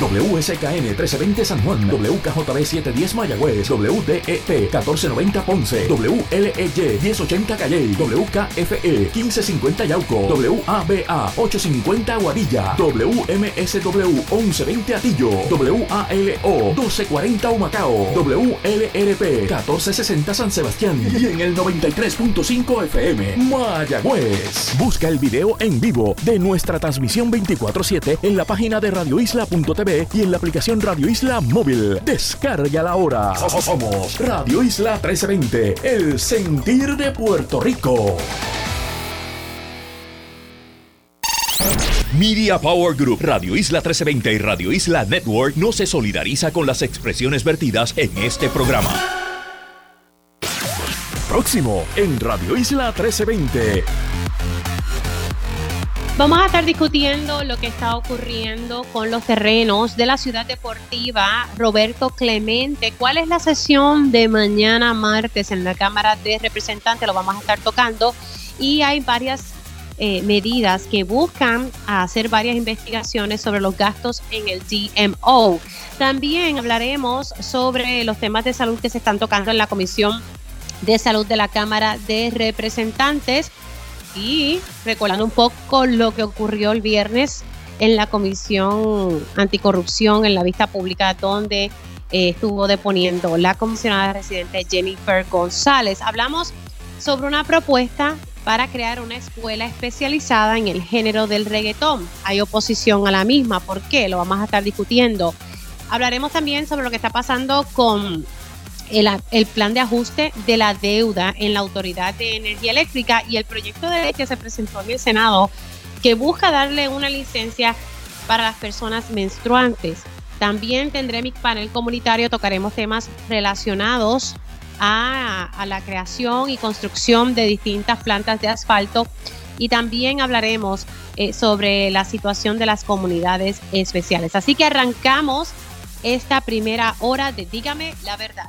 WSKN 1320 San Juan, WKJB 710 Mayagüez, WDET 1490 Ponce, WLEY 1080 Calle, WKFE 1550 Yauco, WABA 850 Aguadilla, WMSW 1120 Atillo, WALO 1240 Humacao, WLRP 1460 San Sebastián y en el 93.5 FM Mayagüez. Busca el video en vivo de nuestra transmisión 24/7 en la página de radioisla.tv y en la aplicación Radio Isla Móvil. Descarga la hora. Somos Radio Isla 1320, el sentir de Puerto Rico. Media Power Group, Radio Isla 1320 y Radio Isla Network no se solidariza con las expresiones vertidas en este programa. Próximo en Radio Isla 1320. Vamos a estar discutiendo lo que está ocurriendo con los terrenos de la ciudad deportiva Roberto Clemente. ¿Cuál es la sesión de mañana martes en la Cámara de Representantes? Lo vamos a estar tocando. Y hay varias eh, medidas que buscan hacer varias investigaciones sobre los gastos en el DMO. También hablaremos sobre los temas de salud que se están tocando en la Comisión de Salud de la Cámara de Representantes y recordando un poco lo que ocurrió el viernes en la Comisión Anticorrupción en la vista pública donde eh, estuvo deponiendo la comisionada residente Jennifer González. Hablamos sobre una propuesta para crear una escuela especializada en el género del reggaetón. Hay oposición a la misma, ¿por qué? Lo vamos a estar discutiendo. Hablaremos también sobre lo que está pasando con el, plan de ajuste de la deuda en la Autoridad de Energía Eléctrica y el proyecto de ley que se presentó en el Senado que busca darle una licencia para las personas menstruantes. También tendré mi panel comunitario, tocaremos temas relacionados a, la creación y construcción de distintas plantas de asfalto y también hablaremos eh, sobre la situación de las comunidades especiales. Así que arrancamos esta primera hora de Dígame la verdad.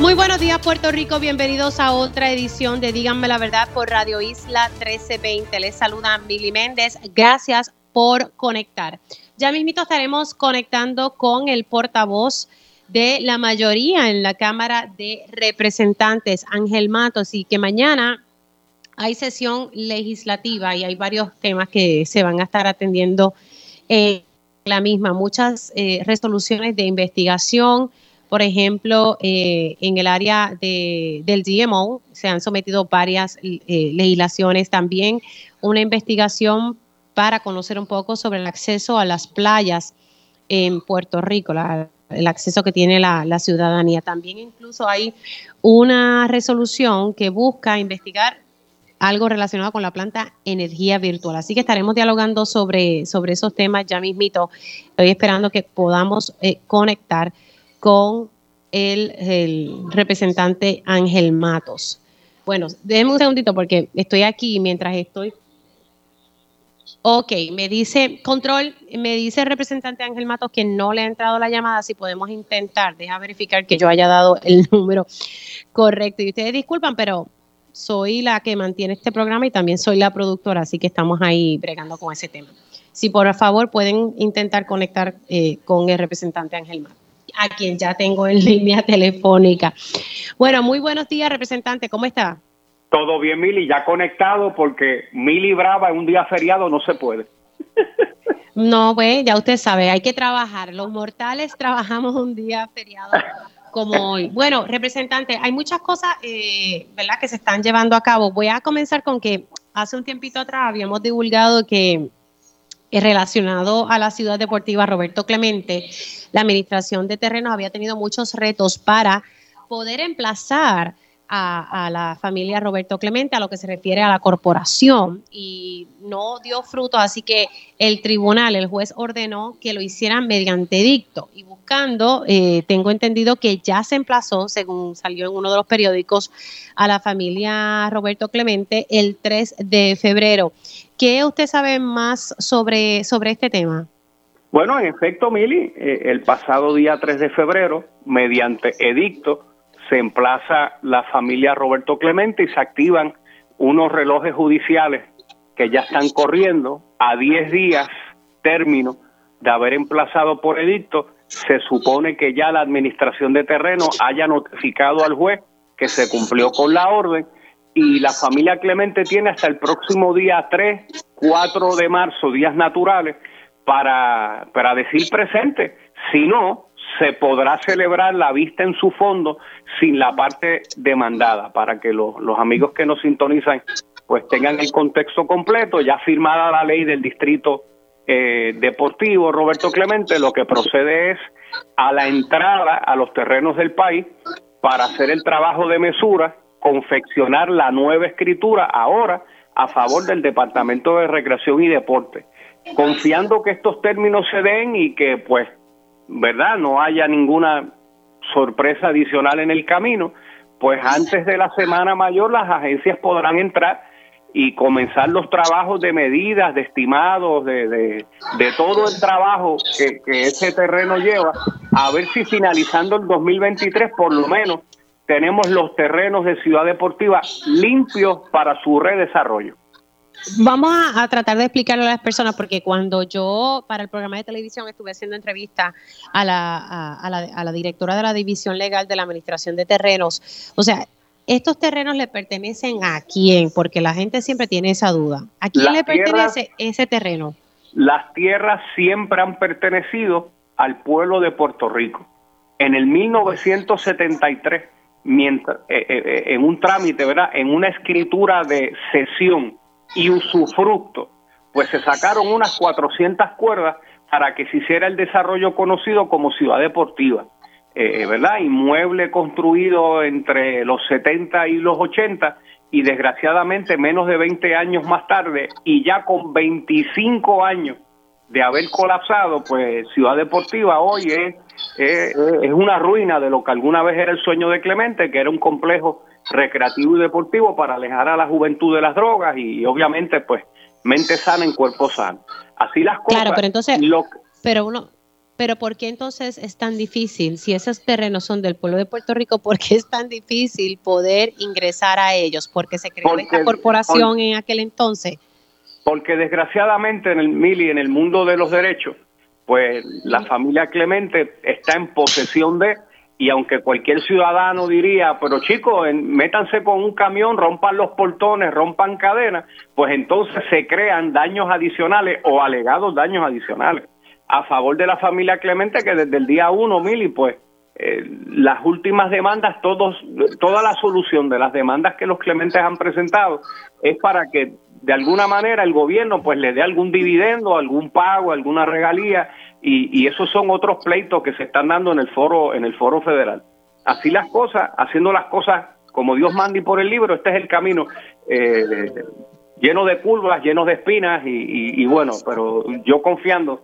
Muy buenos días Puerto Rico, bienvenidos a otra edición de Díganme la Verdad por Radio Isla 1320. Les saluda Mili Méndez, gracias por conectar. Ya mismito estaremos conectando con el portavoz de la mayoría en la Cámara de Representantes, Ángel Matos, y que mañana hay sesión legislativa y hay varios temas que se van a estar atendiendo en la misma, muchas eh, resoluciones de investigación, por ejemplo, eh, en el área del GMO se han sometido varias eh, legislaciones, también una investigación para conocer un poco sobre el acceso a las playas en Puerto Rico, el acceso que tiene la, la, ciudadanía. También incluso hay una resolución que busca investigar algo relacionado con la planta energía virtual. Así que estaremos dialogando sobre, sobre esos temas ya mismito. Estoy esperando que podamos eh, conectar con el, representante Ángel Matos. Bueno, déjenme un segundito porque estoy aquí mientras estoy. Ok, me dice, control, me dice el representante Ángel Matos que no le ha entrado la llamada, si podemos intentar, deja verificar que yo haya dado el número correcto. Y ustedes disculpan, pero soy la que mantiene este programa y también soy la productora, así que estamos ahí bregando con ese tema. Si por favor pueden intentar conectar eh, con el representante Ángel Matos a quien ya tengo en línea telefónica. Bueno, muy buenos días, representante, ¿cómo está? Todo bien, Mili, ya conectado porque Mili Brava en un día feriado no se puede. No, pues ya usted sabe, hay que trabajar. Los mortales trabajamos un día feriado como hoy. Bueno, representante, hay muchas cosas, eh, ¿verdad?, que se están llevando a cabo. Voy a comenzar con que hace un tiempito atrás habíamos divulgado que relacionado a la ciudad deportiva Roberto Clemente, la administración de terrenos había tenido muchos retos para poder emplazar a, la familia Roberto Clemente, a lo que se refiere a la corporación, y no dio fruto, así que el tribunal, el juez ordenó que lo hicieran mediante dicto y buscando, eh, tengo entendido que ya se emplazó, según salió en uno de los periódicos, a la familia Roberto Clemente el 3 de febrero. ¿Qué usted sabe más sobre, sobre este tema? Bueno, en efecto, Mili, eh, el pasado día 3 de febrero, mediante edicto, se emplaza la familia Roberto Clemente y se activan unos relojes judiciales que ya están corriendo a 10 días término de haber emplazado por edicto, se supone que ya la administración de terreno haya notificado al juez que se cumplió con la orden y la familia Clemente tiene hasta el próximo día 3, 4 de marzo, días naturales, para, para decir presente. Si no, se podrá celebrar la vista en su fondo sin la parte demandada, para que los, los amigos que nos sintonizan pues tengan el contexto completo, ya firmada la ley del distrito eh, deportivo Roberto Clemente, lo que procede es a la entrada a los terrenos del país para hacer el trabajo de mesura, confeccionar la nueva escritura ahora a favor del Departamento de Recreación y Deporte, confiando que estos términos se den y que pues ¿verdad? No haya ninguna sorpresa adicional en el camino, pues antes de la semana mayor las agencias podrán entrar y comenzar los trabajos de medidas, de estimados, de, de, todo el trabajo que, que ese terreno lleva, a ver si finalizando el 2023 por lo menos tenemos los terrenos de Ciudad Deportiva limpios para su redesarrollo. Vamos a, tratar de explicarle a las personas, porque cuando yo para el programa de televisión estuve haciendo entrevista a la, a, la, a la directora de la División Legal de la Administración de Terrenos, o sea, ¿estos terrenos le pertenecen a quién? Porque la gente siempre tiene esa duda. ¿A quién le pertenece ese terreno? Las tierras siempre han pertenecido al pueblo de Puerto Rico. En el 1973, mientras, eh, eh, eh, en un trámite, ¿verdad? En una escritura de cesión y usufructo, pues se sacaron unas 400 cuerdas para que se hiciera el desarrollo conocido como ciudad deportiva, eh, ¿verdad? Inmueble construido entre los 70 y los 80 y desgraciadamente menos de 20 años más tarde y ya con 25 años de haber colapsado, pues Ciudad Deportiva hoy es, es, es, una ruina de lo que alguna vez era el sueño de Clemente, que era un complejo recreativo y deportivo para alejar a la juventud de las drogas y obviamente pues mente sana en cuerpo sano. Así las cosas. Claro, pero entonces, pero uno, pero ¿por qué entonces es tan difícil? Si esos terrenos son del pueblo de Puerto Rico, ¿por qué es tan difícil poder ingresar a ellos? Porque se creó esta corporación en aquel entonces. Porque desgraciadamente en el Mili, en el mundo de los derechos, pues la familia Clemente está en posesión de y aunque cualquier ciudadano diría, pero chicos, métanse con un camión, rompan los portones, rompan cadenas, pues entonces se crean daños adicionales o alegados daños adicionales a favor de la familia Clemente que desde el día uno, Mili, pues eh, las últimas demandas, todos, toda la solución de las demandas que los Clementes han presentado es para que de alguna manera el gobierno pues le dé algún dividendo, algún pago, alguna regalía y, esos son otros pleitos que se están dando en el foro en el foro federal. Así las cosas, haciendo las cosas como Dios manda y por el libro, este es el camino eh, lleno de curvas, lleno de espinas y, bueno, pero yo confiando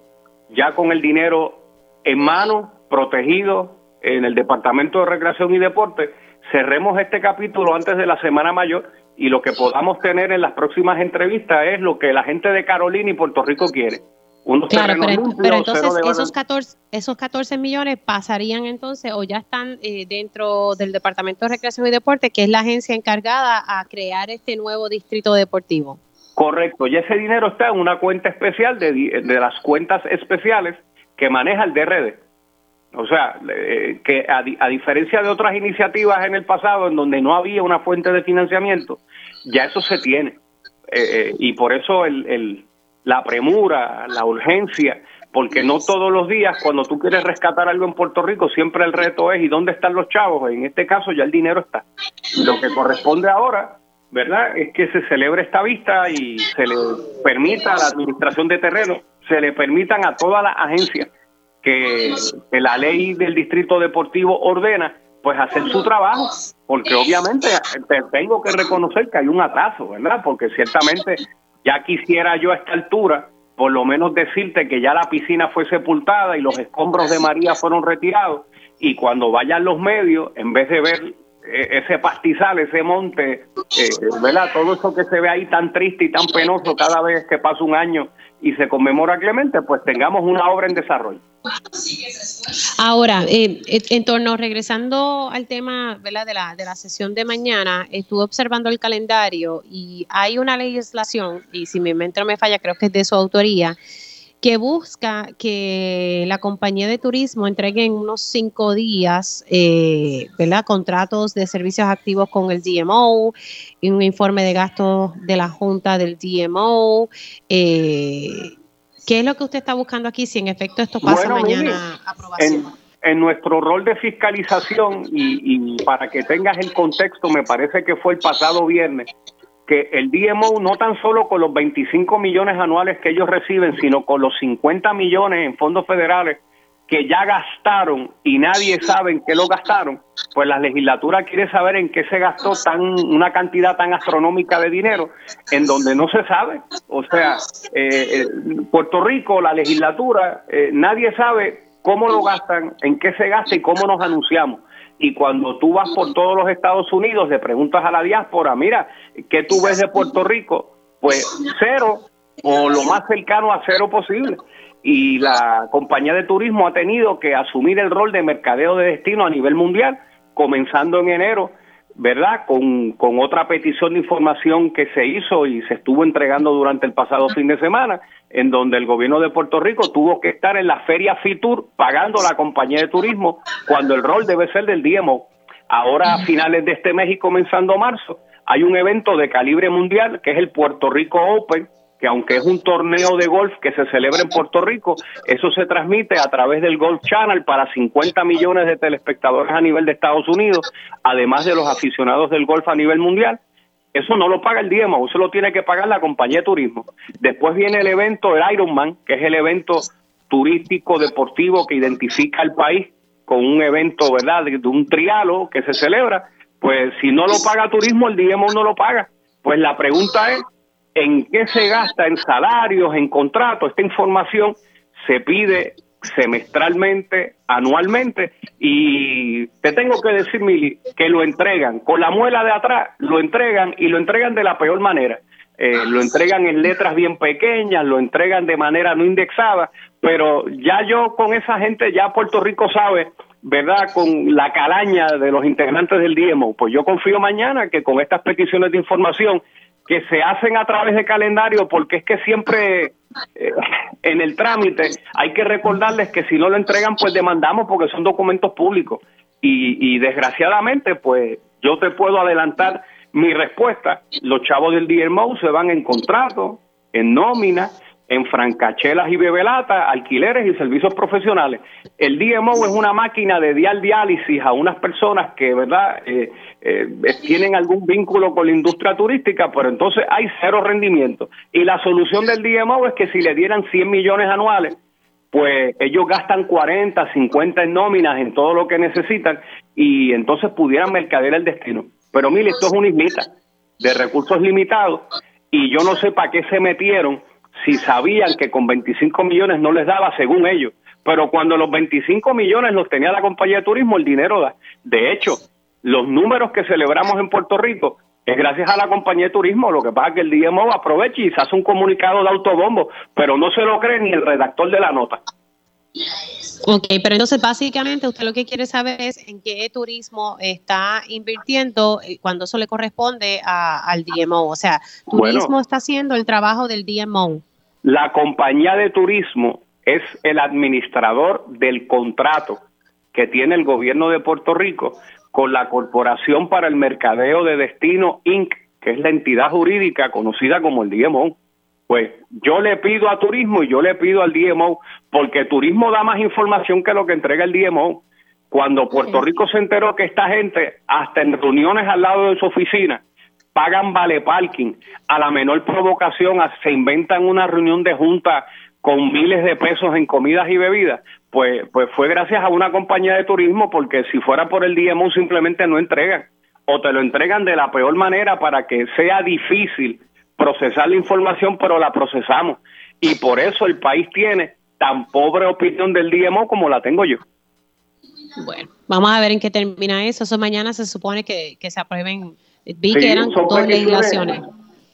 ya con el dinero en mano, protegido en el Departamento de Recreación y Deporte, cerremos este capítulo antes de la Semana Mayor y lo que podamos tener en las próximas entrevistas es lo que la gente de Carolina y Puerto Rico quiere claro, pero, entonces esos 14, esos 14 millones pasarían entonces o ya están eh, dentro del Departamento de Recreación y Deporte, que es la agencia encargada a crear este nuevo distrito deportivo. Correcto, y ese dinero está en una cuenta especial de, de las cuentas especiales que maneja el DRD. O sea, eh, que a, a, diferencia de otras iniciativas en el pasado en donde no había una fuente de financiamiento, ya eso se tiene. Eh, y por eso el, el, la premura, la urgencia, porque no todos los días cuando tú quieres rescatar algo en Puerto Rico, siempre el reto es ¿y dónde están los chavos? En este caso ya el dinero está. Lo que corresponde ahora, ¿verdad? Es que se celebre esta vista y se le permita a la administración de terreno, se le permitan a todas las agencias que, la ley del distrito deportivo ordena pues hacer su trabajo, porque obviamente tengo que reconocer que hay un atraso, ¿verdad? Porque ciertamente ya quisiera yo a esta altura por lo menos decirte que ya la piscina fue sepultada y los escombros de María fueron retirados y cuando vayan los medios, en vez de ver eh, ese pastizal, ese monte, eh, ¿verdad? Todo eso que se ve ahí tan triste y tan penoso cada vez que pasa un año y se conmemora Clemente, pues tengamos una obra en desarrollo. Ahora, eh, en torno, regresando al tema ¿verdad? De, la, de la sesión de mañana, estuve observando el calendario y hay una legislación, y si mi mente me falla, creo que es de su autoría, que busca que la compañía de turismo entregue en unos cinco días, eh, ¿verdad? Contratos de servicios activos con el DMO, y un informe de gastos de la Junta del DMO. Eh, ¿Qué es lo que usted está buscando aquí? Si en efecto esto pasa mañana aprobación. En, nuestro rol de fiscalización y, y para que tengas el contexto, me parece que fue el pasado viernes, que el DMO no tan solo con los 25 millones anuales que ellos reciben, sino con los 50 millones en fondos federales que ya gastaron y nadie sabe en qué lo gastaron, pues la legislatura quiere saber en qué se gastó tan una cantidad tan astronómica de dinero en donde no se sabe. O sea, eh, eh Puerto Rico, la legislatura, eh, nadie sabe cómo lo gastan, en qué se gasta y cómo nos anunciamos y cuando tú vas por todos los Estados Unidos, le preguntas a la diáspora, mira, ¿qué tú ves de Puerto Rico? Pues cero o lo más cercano a cero posible. Y la compañía de turismo ha tenido que asumir el rol de mercadeo de destino a nivel mundial, comenzando en enero ¿verdad? Con, con otra petición de información que se hizo y se estuvo entregando durante el pasado fin de semana, en donde el gobierno de Puerto Rico tuvo que estar en la feria Fitur pagando la compañía de turismo cuando el rol debe ser del DMO. Ahora, a finales de este mes y comenzando marzo, hay un evento de calibre mundial que es el Puerto Rico Open, que aunque es un torneo de golf que se celebra en Puerto Rico, eso se transmite a través del Golf Channel para 50 millones de telespectadores a nivel de Estados Unidos, además de los aficionados del golf a nivel mundial. Eso no lo paga el DMO, eso lo tiene que pagar la compañía de turismo. Después viene el evento del Ironman, que es el evento turístico deportivo que identifica al país con un evento, ¿verdad?, de, un trialo que se celebra. Pues si no lo paga turismo, el DMO no lo paga. Pues la pregunta es, en qué se gasta en salarios, en contratos, esta información se pide semestralmente, anualmente, y te tengo que decir, Mili, que lo entregan con la muela de atrás, lo entregan y lo entregan de la peor manera. Eh, lo entregan en letras bien pequeñas, lo entregan de manera no indexada, pero ya yo con esa gente, ya Puerto Rico sabe, ¿verdad? Con la calaña de los integrantes del DIEMO, pues yo confío mañana que con estas peticiones de información que se hacen a través de calendario, porque es que siempre eh, en el trámite hay que recordarles que si no lo entregan, pues demandamos porque son documentos públicos. Y, y desgraciadamente, pues yo te puedo adelantar mi respuesta. Los chavos del DMO se van en contrato, en nómina, en francachelas y bebelatas, alquileres y servicios profesionales. El DMO es una máquina de dial diálisis a unas personas que, ¿verdad?, eh, eh, tienen algún vínculo con la industria turística, pero entonces hay cero rendimiento. Y la solución del DMO es que si le dieran 100 millones anuales, pues ellos gastan 40, 50 en nóminas, en todo lo que necesitan, y entonces pudieran mercader el destino. Pero mire, esto es una islita de recursos limitados, y yo no sé para qué se metieron si sabían que con 25 millones no les daba según ellos. Pero cuando los 25 millones los tenía la compañía de turismo, el dinero da. De hecho, los números que celebramos en Puerto Rico es gracias a la compañía de turismo. Lo que pasa es que el DMO aprovecha y se hace un comunicado de autobombo, pero no se lo cree ni el redactor de la nota. Ok, pero entonces básicamente usted lo que quiere saber es en qué turismo está invirtiendo eh, cuando eso le corresponde al DMO. O sea, turismo está haciendo el trabajo del DMO. La compañía de turismo es el administrador del contrato que tiene el gobierno de Puerto Rico con la Corporación para el Mercadeo de Destino Inc., que es la entidad jurídica conocida como el DMO. Pues yo le pido a Turismo y yo le pido al DMO, porque Turismo da más información que lo que entrega el DMO. Cuando Puerto Rico se enteró que esta gente, hasta en reuniones al lado de su oficina, pagan vale parking, a la menor provocación se inventan una reunión de junta con miles de pesos en comidas y bebidas, pues, pues fue gracias a una compañía de turismo, porque si fuera por el DMO simplemente no entregan, o te lo entregan de la peor manera para que sea difícil procesar la información, pero la procesamos. Y por eso el país tiene tan pobre opinión del DMO como la tengo yo. Bueno, vamos a ver en qué termina eso. Eso mañana se supone que, se aprueben. Vi que eran dos legislaciones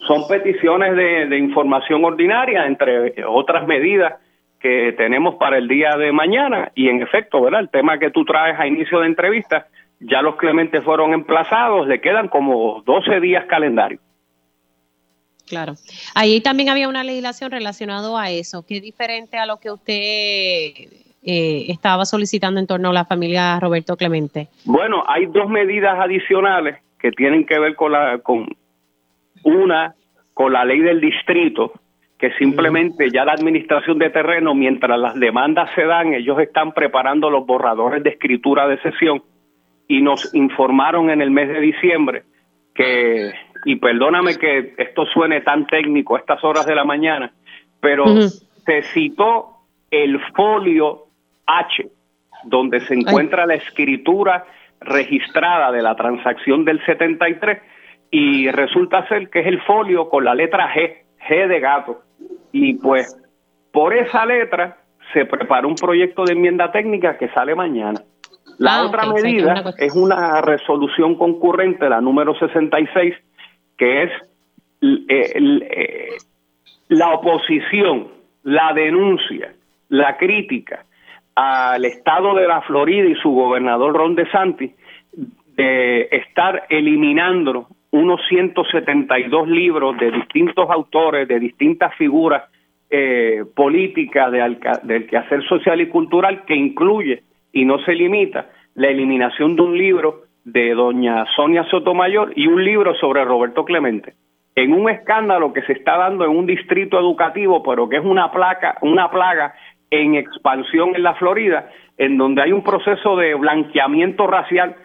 son peticiones de, información ordinaria, entre otras medidas que tenemos para el día de mañana. Y en efecto, ¿verdad? El tema que tú traes a inicio de entrevista, ya los clementes fueron emplazados, le quedan como 12 días calendario. Claro. Ahí también había una legislación relacionada a eso, que es diferente a lo que usted eh, estaba solicitando en torno a la familia Roberto Clemente. Bueno, hay dos medidas adicionales que tienen que ver con la con una con la ley del distrito, que simplemente ya la administración de terreno, mientras las demandas se dan, ellos están preparando los borradores de escritura de sesión y nos informaron en el mes de diciembre que, y perdóname que esto suene tan técnico a estas horas de la mañana, pero se citó el folio H, donde se encuentra la escritura registrada de la transacción del 73 y resulta ser que es el folio con la letra G, G de gato. Y pues por esa letra se preparó un proyecto de enmienda técnica que sale mañana. La ah, otra medida es una resolución concurrente, la número 66, que es eh, eh, la oposición, la denuncia, la crítica al Estado de la Florida y su gobernador Ron DeSantis de estar eliminando unos 172 libros de distintos autores, de distintas figuras eh, políticas de, del quehacer social y cultural, que incluye y no se limita la eliminación de un libro de doña Sonia Sotomayor y un libro sobre Roberto Clemente. En un escándalo que se está dando en un distrito educativo, pero que es una placa, una plaga en expansión en la Florida, en donde hay un proceso de blanqueamiento racial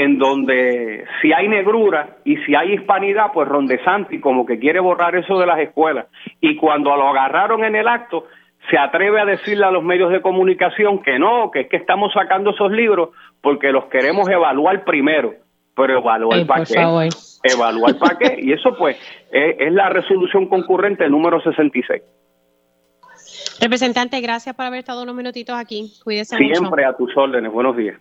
en donde si hay negrura y si hay hispanidad, pues Rondesanti como que quiere borrar eso de las escuelas. Y cuando lo agarraron en el acto, se atreve a decirle a los medios de comunicación que no, que es que estamos sacando esos libros porque los queremos evaluar primero. Pero evaluar para qué. Evaluar para qué. Y eso pues es, la resolución concurrente número 66. Representante, gracias por haber estado unos minutitos aquí. Cuídese Siempre a tus órdenes. Buenos días.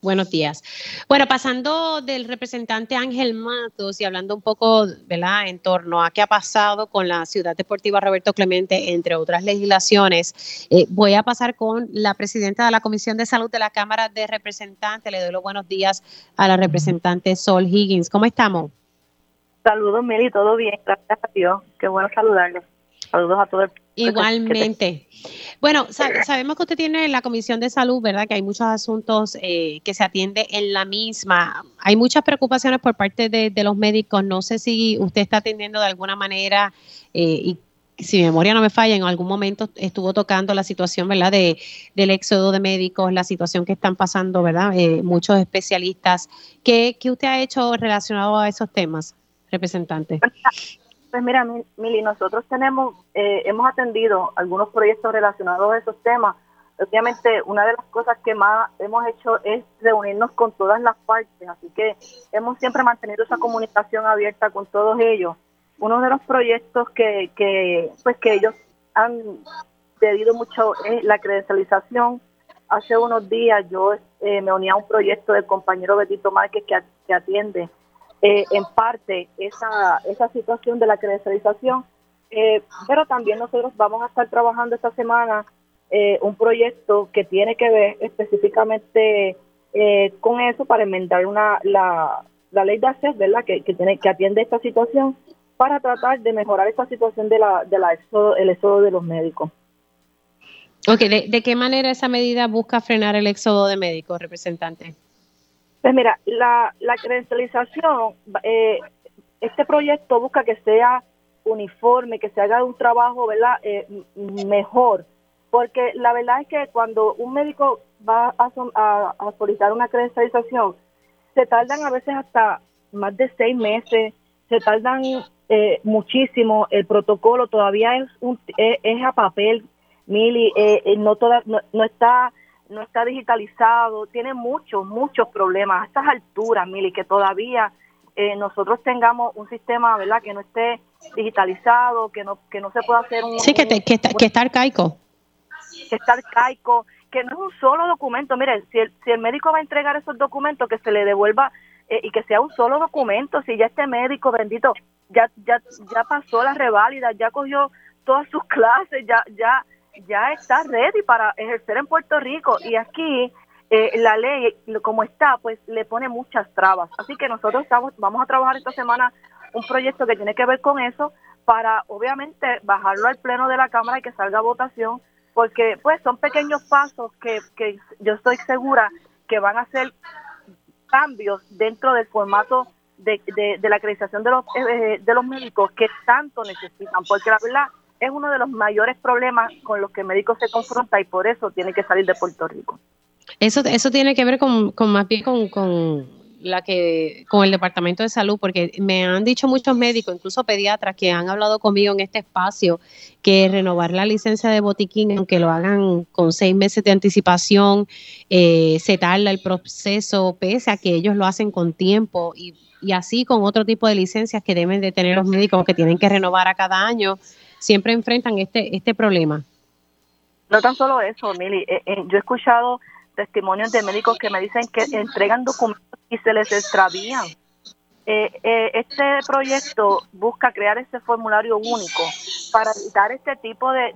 Buenos días. Bueno, pasando del representante Ángel Matos y hablando un poco, ¿verdad?, en torno a qué ha pasado con la Ciudad Deportiva Roberto Clemente, entre otras legislaciones, eh, voy a pasar con la presidenta de la Comisión de Salud de la Cámara de Representantes. Le doy los buenos días a la representante Sol Higgins. ¿Cómo estamos? Saludos, Meli, todo bien, gracias a Dios. Qué bueno saludarles. Saludos a todo el Igualmente. Bueno, sabemos que usted tiene la Comisión de Salud, ¿verdad? Que hay muchos asuntos eh, que se atiende en la misma. Hay muchas preocupaciones por parte de, los médicos. No sé si usted está atendiendo de alguna manera eh, y si mi memoria no me falla, en algún momento estuvo tocando la situación, ¿verdad? De, del éxodo de médicos, la situación que están pasando, ¿verdad? Eh, muchos especialistas. ¿Qué, ¿Qué usted ha hecho relacionado a esos temas, representante? Pues mira, Mili, nosotros tenemos, eh, hemos atendido algunos proyectos relacionados a esos temas. Obviamente, una de las cosas que más hemos hecho es reunirnos con todas las partes, así que hemos siempre mantenido esa comunicación abierta con todos ellos. Uno de los proyectos que, que pues que ellos han pedido mucho es la credencialización. Hace unos días yo eh, me uní a un proyecto del compañero Betito Márquez que, que atiende eh, en parte esa, esa situación de la credencialización, eh, pero también nosotros vamos a estar trabajando esta semana eh, un proyecto que tiene que ver específicamente con eso para enmendar una, la, la ley de acceso, ¿verdad? Que, que, tiene, que atiende esta situación para tratar de mejorar esta situación de la, de la el éxodo de los médicos. Ok, ¿De, qué manera esa medida busca frenar el éxodo de médicos, representante? Pues mira, la, la credencialización, eh, este proyecto busca que sea uniforme, que se haga un trabajo, ¿verdad? Eh, mejor, porque la verdad es que cuando un médico va a, solicitar una credencialización, se tardan a veces hasta más de seis meses se tardan eh, muchísimo, el protocolo todavía es, un, es, a papel, Mili, eh, no, toda, no, está no está digitalizado, tiene muchos, muchos problemas a estas alturas, Mili, que todavía nosotros tengamos un sistema, ¿verdad?, que no esté digitalizado, que no que no se pueda hacer un... Sí, que, que, está, que está arcaico. Que está arcaico, que no es un solo documento. Miren, si el, si el médico va a entregar esos documentos, que se le devuelva eh, y que sea un solo documento. Si ya este médico, bendito, ya ya ya pasó la reválida, ya cogió todas sus clases, ya ya ya está ready para ejercer en Puerto Rico. Y aquí eh, la ley, como está, pues le pone muchas trabas. Así que nosotros estamos, vamos a trabajar esta semana un proyecto que tiene que ver con eso para obviamente bajarlo al pleno de la Cámara y que salga a votación porque pues son pequeños pasos que, que yo estoy segura que van a ser cambios dentro del formato de, de, la acreditación de los, eh, de los médicos que tanto necesitan, porque la verdad es uno de los mayores problemas con los que médico se confronta y por eso tiene que salir de Puerto Rico. Eso, eso tiene que ver con, con más bien con, con la que con el departamento de salud porque me han dicho muchos médicos incluso pediatras que han hablado conmigo en este espacio que renovar la licencia de botiquín aunque lo hagan con seis meses de anticipación eh, se tarda el proceso pese a que ellos lo hacen con tiempo y, y así con otro tipo de licencias que deben de tener los médicos que tienen que renovar a cada año siempre enfrentan este este problema no tan solo eso Mili eh, eh, yo he escuchado testimonios de médicos que me dicen que entregan documentos y se les extravían. Eh, eh, este proyecto busca crear este formulario único para evitar este tipo de,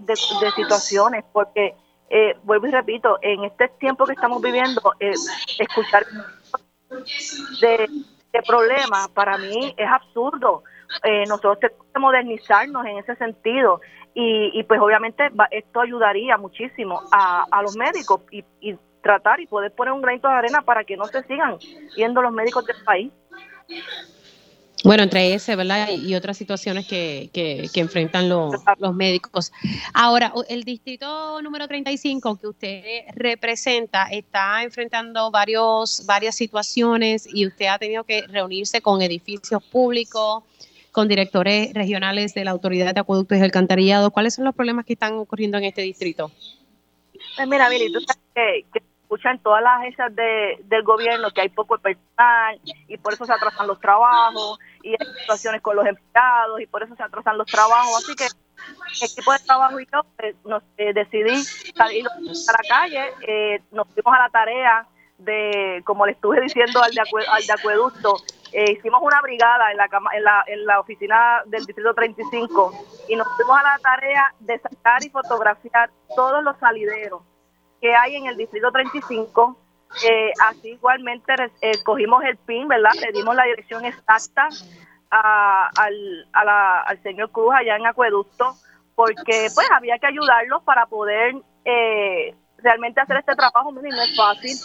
situaciones, porque, eh, vuelvo y repito, en este tiempo que estamos viviendo, escuchar de, problemas para mí es absurdo. Nosotros tenemos que modernizarnos en ese sentido y, pues obviamente esto ayudaría muchísimo a, los médicos y, y tratar y poder poner un granito de arena para que no se sigan yendo los médicos del país. Bueno, entre ese, ¿verdad? Y otras situaciones que, que, enfrentan los, los, médicos. Ahora, el distrito número 35 que usted representa está enfrentando varios, varias situaciones y usted ha tenido que reunirse con edificios públicos, con directores regionales de la Autoridad de Acueductos y Alcantarillado. ¿Cuáles son los problemas que están ocurriendo en este distrito? Pues mira, Billy, tú sabes que escuchan todas las agencias de, del gobierno que hay poco personal y por eso se atrasan los trabajos y hay situaciones con los empleados y por eso se atrasan los trabajos. Así que el equipo de trabajo y yo eh, nos eh, decidí salir a la calle, eh, nos fuimos a la tarea de, como le estuve diciendo al de, al de acueducto, hicimos una brigada en la, en, la, en la oficina del Distrito 35 y nos fuimos a la tarea de sacar y fotografiar todos los salideros que hay en el distrito 35. Eh, así igualmente eh, cogimos el PIN, ¿verdad? Le dimos la dirección exacta al, al señor Cruz allá en Acueducto, porque pues había que ayudarlos para poder eh, realmente hacer este trabajo, no es fácil,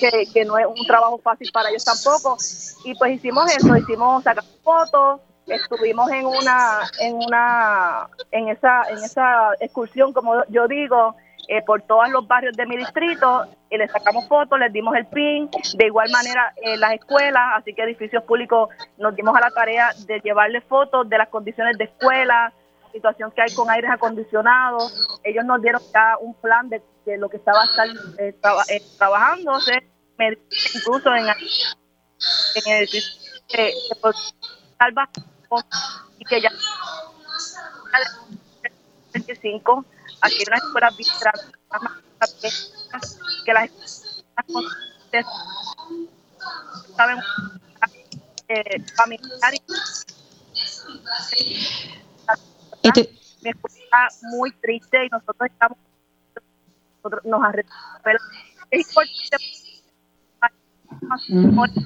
que, que no es un trabajo fácil para ellos tampoco. Y pues hicimos eso, hicimos sacar fotos, estuvimos en una, en una, en esa, en esa excursión, como yo digo, eh, por todos los barrios de mi distrito, y le sacamos fotos, les dimos el PIN, de igual manera eh, las escuelas, así que edificios públicos nos dimos a la tarea de llevarle fotos de las condiciones de escuela, la situación que hay con aires acondicionados, ellos nos dieron ya un plan de, lo que estaba estar, eh, eh, trabajándose, incluso en, en el que, salva y que ya 25 aquí en las escuelas que las escuelas saben eh, familiar este... está muy triste y nosotros estamos nosotros nos arrepentimos es importante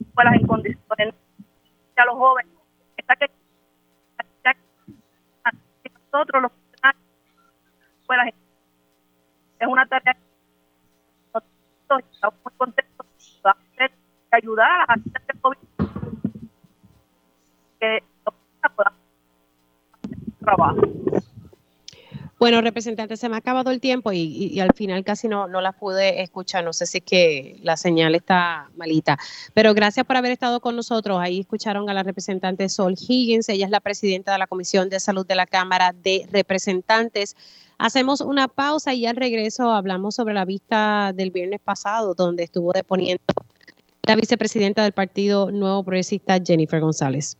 escuelas en condiciones a los jóvenes está que nosotros los funcionarios es una tarea que nosotros estamos muy contentos de ayudar a la gente del COVID que hacer trabajo. Bueno, representante, se me ha acabado el tiempo y, al final casi no, no la pude escuchar. No sé si es que la señal está malita. Pero gracias por haber estado con nosotros. Ahí escucharon a la representante Sol Higgins. Ella es la presidenta de la Comisión de Salud de la Cámara de Representantes. Hacemos una pausa y al regreso hablamos sobre la vista del viernes pasado, donde estuvo deponiendo la vicepresidenta del Partido Nuevo Progresista, Jennifer González.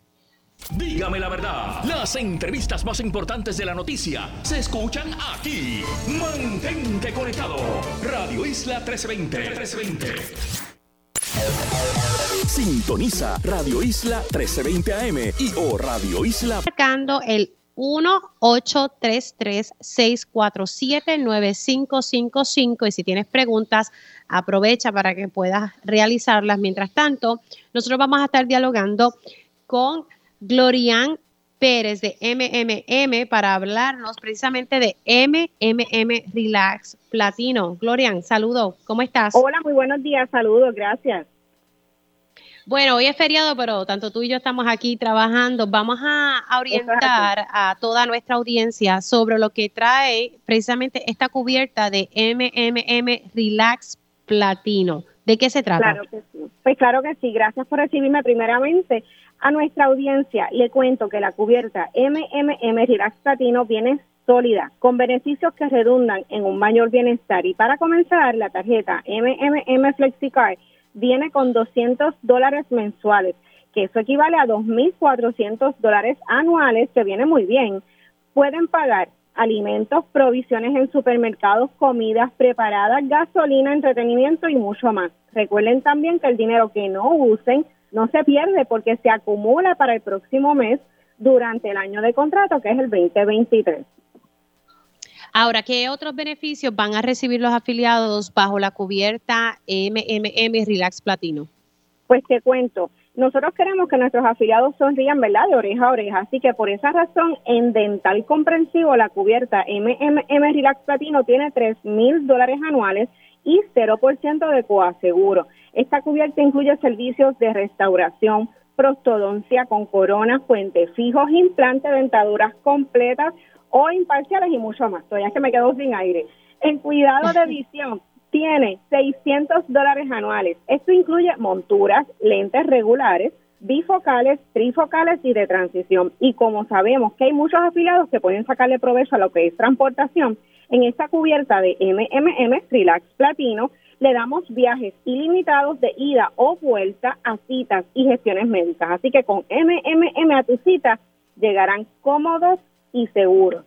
Dígame la verdad, las entrevistas más importantes de la noticia se escuchan aquí. Mantente conectado. Radio Isla 1320. 1320. Sintoniza Radio Isla 1320 AM y o Radio Isla. Marcando el 1-833-647-9555 y si tienes preguntas, aprovecha para que puedas realizarlas. Mientras tanto, nosotros vamos a estar dialogando con Glorian Pérez de MMM para hablarnos precisamente de MMM Relax Platino. Glorian, saludo, ¿cómo estás? Hola, muy buenos días, saludos, gracias. Bueno, hoy es feriado, pero tanto tú y yo estamos aquí trabajando. Vamos a orientar a toda nuestra audiencia sobre lo que trae precisamente esta cubierta de MMM Relax Platino. ¿De qué se trata? Claro que sí. Pues claro que sí. Gracias por recibirme primeramente. A nuestra audiencia le cuento que la cubierta MMM Relax Platino viene sólida, con beneficios que redundan en un mayor bienestar. Y para comenzar, la tarjeta MMM FlexiCard viene con 200 dólares mensuales, que eso equivale a 2.400 dólares anuales, que viene muy bien. Pueden pagar alimentos, provisiones en supermercados, comidas preparadas, gasolina, entretenimiento y mucho más. Recuerden también que el dinero que no usen no se pierde porque se acumula para el próximo mes durante el año de contrato, que es el 2023. Ahora, ¿qué otros beneficios van a recibir los afiliados bajo la cubierta MMM Relax Platino? Pues te cuento, nosotros queremos que nuestros afiliados sonrían, ¿verdad? De oreja a oreja. Así que por esa razón, en Dental Comprensivo, la cubierta MMM Relax Platino tiene 3 mil dólares anuales y 0% de coaseguro. Esta cubierta incluye servicios de restauración, prostodoncia con coronas, puentes fijos, implantes, dentaduras completas o imparciales y mucho más. Todavía es que me quedo sin aire. En cuidado de visión tiene 600 dólares anuales. Esto incluye monturas, lentes regulares, bifocales, trifocales y de transición. Y como sabemos que hay muchos afiliados que pueden sacarle provecho a lo que es transportación, en esta cubierta de MMM Relax Platino le damos viajes ilimitados de ida o vuelta a citas y gestiones médicas. Así que con MMM a tu cita llegarán cómodos y seguros.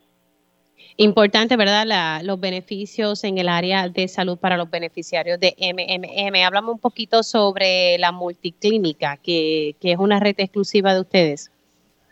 Importante, ¿verdad? los beneficios en el área de salud para los beneficiarios de MMM. Hablamos un poquito sobre la multiclínica, que, que es una red exclusiva de ustedes.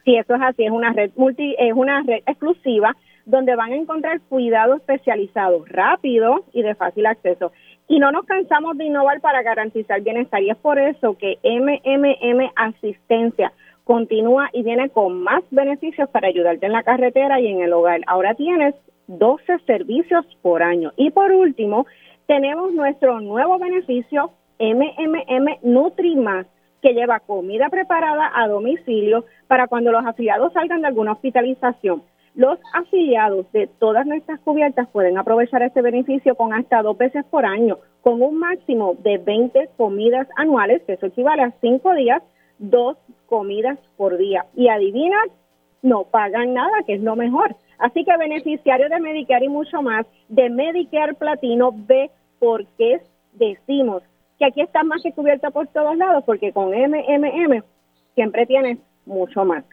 Sí, eso es así, es una red multi, es una red exclusiva donde van a encontrar cuidado especializado, rápido y de fácil acceso. Y no nos cansamos de innovar para garantizar bienestar y es por eso que MMM Asistencia continúa y viene con más beneficios para ayudarte en la carretera y en el hogar. Ahora tienes 12 servicios por año. Y por último, tenemos nuestro nuevo beneficio MMM NutriMás, que lleva comida preparada a domicilio para cuando los afiliados salgan de alguna hospitalización. Los afiliados de todas nuestras cubiertas pueden aprovechar este beneficio con hasta dos veces por año, con un máximo de 20 comidas anuales, que eso equivale a cinco días, dos comidas por día. Y adivina, no pagan nada, que es lo mejor. Así que beneficiario de Medicare y mucho más, de Medicare Platino, ve por qué decimos que aquí está más que cubierta por todos lados, porque con MMM siempre tienes mucho más.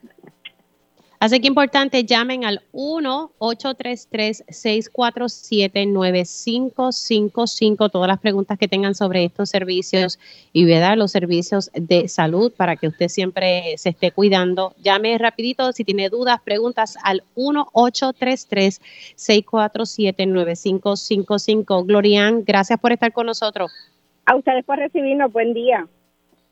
Así que importante, llamen al 1-833-647-9555. Todas las preguntas que tengan sobre estos servicios y ¿verdad? los servicios de salud para que usted siempre se esté cuidando. Llame rapidito si tiene dudas, preguntas al 1-833-647-9555. Glorian, gracias por estar con nosotros. A ustedes por recibirnos. Buen día.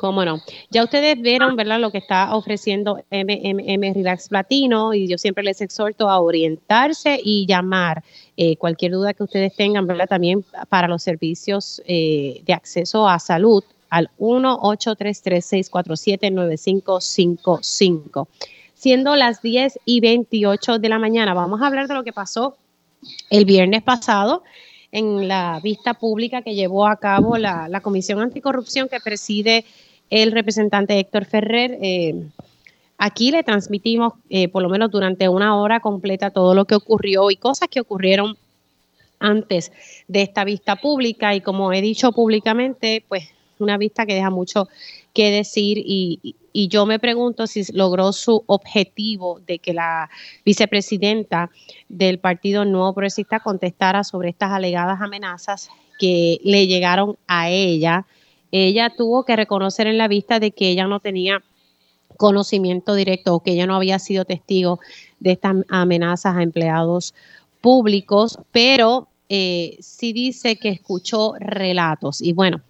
Cómo no. Ya ustedes vieron, ¿verdad?, lo que está ofreciendo MMM Relax Platino y yo siempre les exhorto a orientarse y llamar eh, cualquier duda que ustedes tengan, ¿verdad?, también para los servicios eh, de acceso a salud al 1-833-647-9555. Siendo las 10 y 28 de la mañana, vamos a hablar de lo que pasó el viernes pasado en la vista pública que llevó a cabo la, Comisión Anticorrupción que preside el representante Héctor Ferrer. Eh, aquí le transmitimos eh, por lo menos durante una hora completa todo lo que ocurrió y cosas que ocurrieron antes de esta vista pública y como he dicho públicamente, pues una vista que deja mucho que decir y, yo me pregunto si logró su objetivo de que la vicepresidenta del Partido Nuevo Progresista contestara sobre estas alegadas amenazas que le llegaron a ella. Ella tuvo que reconocer en la vista de que ella no tenía conocimiento directo o que ella no había sido testigo de estas amenazas a empleados públicos, pero eh, sí dice que escuchó relatos. Y bueno,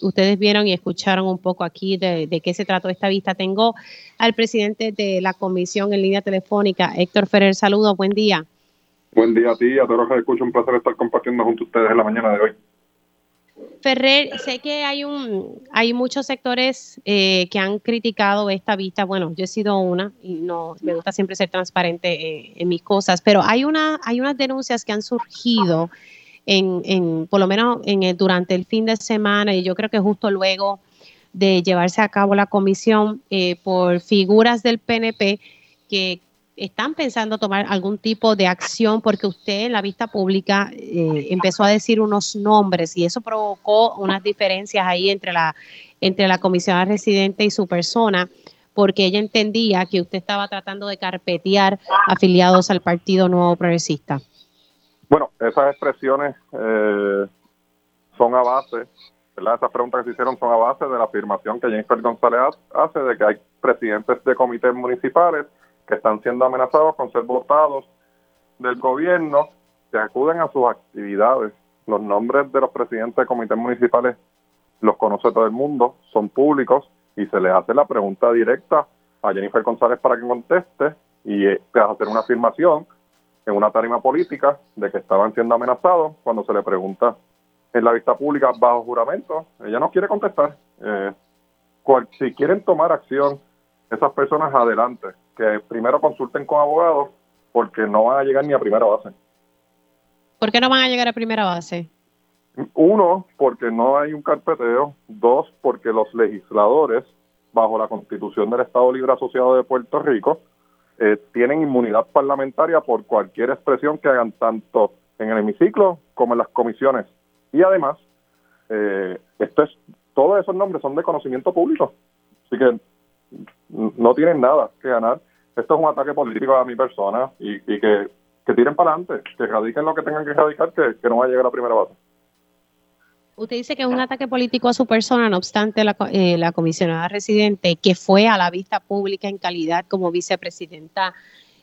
ustedes vieron y escucharon un poco aquí de, qué se trató esta vista. Tengo al presidente de la comisión en línea telefónica, Héctor Ferrer. Saludos, buen día. Buen día a ti, a todos los que escuchan. Un placer estar compartiendo junto a ustedes en la mañana de hoy. Ferrer, sé que hay un, hay muchos sectores eh, que han criticado esta vista. Bueno, yo he sido una y no me gusta siempre ser transparente eh, en mis cosas, pero hay una, hay unas denuncias que han surgido en, en por lo menos en durante el fin de semana y yo creo que justo luego de llevarse a cabo la comisión eh, por figuras del PNP que están pensando tomar algún tipo de acción porque usted en la vista pública eh, empezó a decir unos nombres y eso provocó unas diferencias ahí entre la entre la comisionada residente y su persona porque ella entendía que usted estaba tratando de carpetear afiliados al Partido Nuevo Progresista. Bueno, esas expresiones eh, son a base, ¿verdad? Esas preguntas que se hicieron son a base de la afirmación que Jennifer González hace de que hay presidentes de comités municipales que están siendo amenazados con ser votados del gobierno, que acuden a sus actividades. Los nombres de los presidentes de comités municipales los conoce todo el mundo, son públicos y se les hace la pregunta directa a Jennifer González para que conteste y eh, hacer una afirmación en una tarima política de que estaban siendo amenazados cuando se le pregunta en la vista pública bajo juramento, ella no quiere contestar. Eh, si quieren tomar acción, esas personas adelante, que primero consulten con abogados porque no van a llegar ni a primera base. ¿Por qué no van a llegar a primera base? Uno, porque no hay un carpeteo. Dos, porque los legisladores, bajo la Constitución del Estado Libre Asociado de Puerto Rico, eh, tienen inmunidad parlamentaria por cualquier expresión que hagan tanto en el hemiciclo como en las comisiones. Y además, eh, esto es, todos esos nombres son de conocimiento público. Así que no tienen nada que ganar. Esto es un ataque político a mi persona y, que, tiren para adelante, que radiquen lo que tengan que radicar, que, que no va a llegar a la primera base. Usted dice que es un ataque político a su persona, no obstante, la, eh, la, comisionada residente, que fue a la vista pública en calidad como vicepresidenta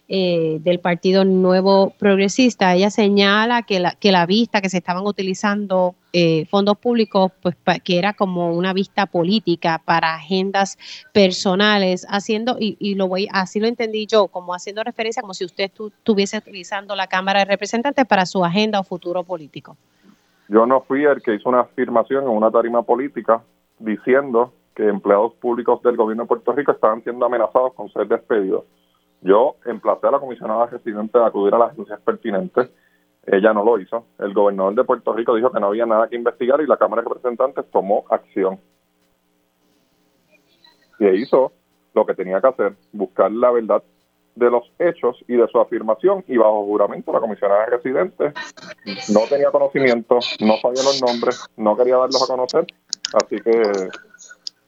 eh, del Partido Nuevo Progresista, ella señala que la, que la vista que se estaban utilizando eh, fondos públicos, pues que era como una vista política para agendas personales, haciendo, y, y, lo voy, así lo entendí yo, como haciendo referencia como si usted estuviese utilizando la Cámara de Representantes para su agenda o futuro político. Yo no fui el que hizo una afirmación en una tarima política diciendo que empleados públicos del gobierno de Puerto Rico estaban siendo amenazados con ser despedidos. Yo emplacé a la comisionada residente a acudir a las agencias pertinentes. Ella no lo hizo. El gobernador de Puerto Rico dijo que no había nada que investigar y la Cámara de Representantes tomó acción. Y hizo lo que tenía que hacer, buscar la verdad de los hechos y de su afirmación y bajo juramento la comisionada residente no tenía conocimiento, no sabía los nombres, no quería darlos a conocer, así que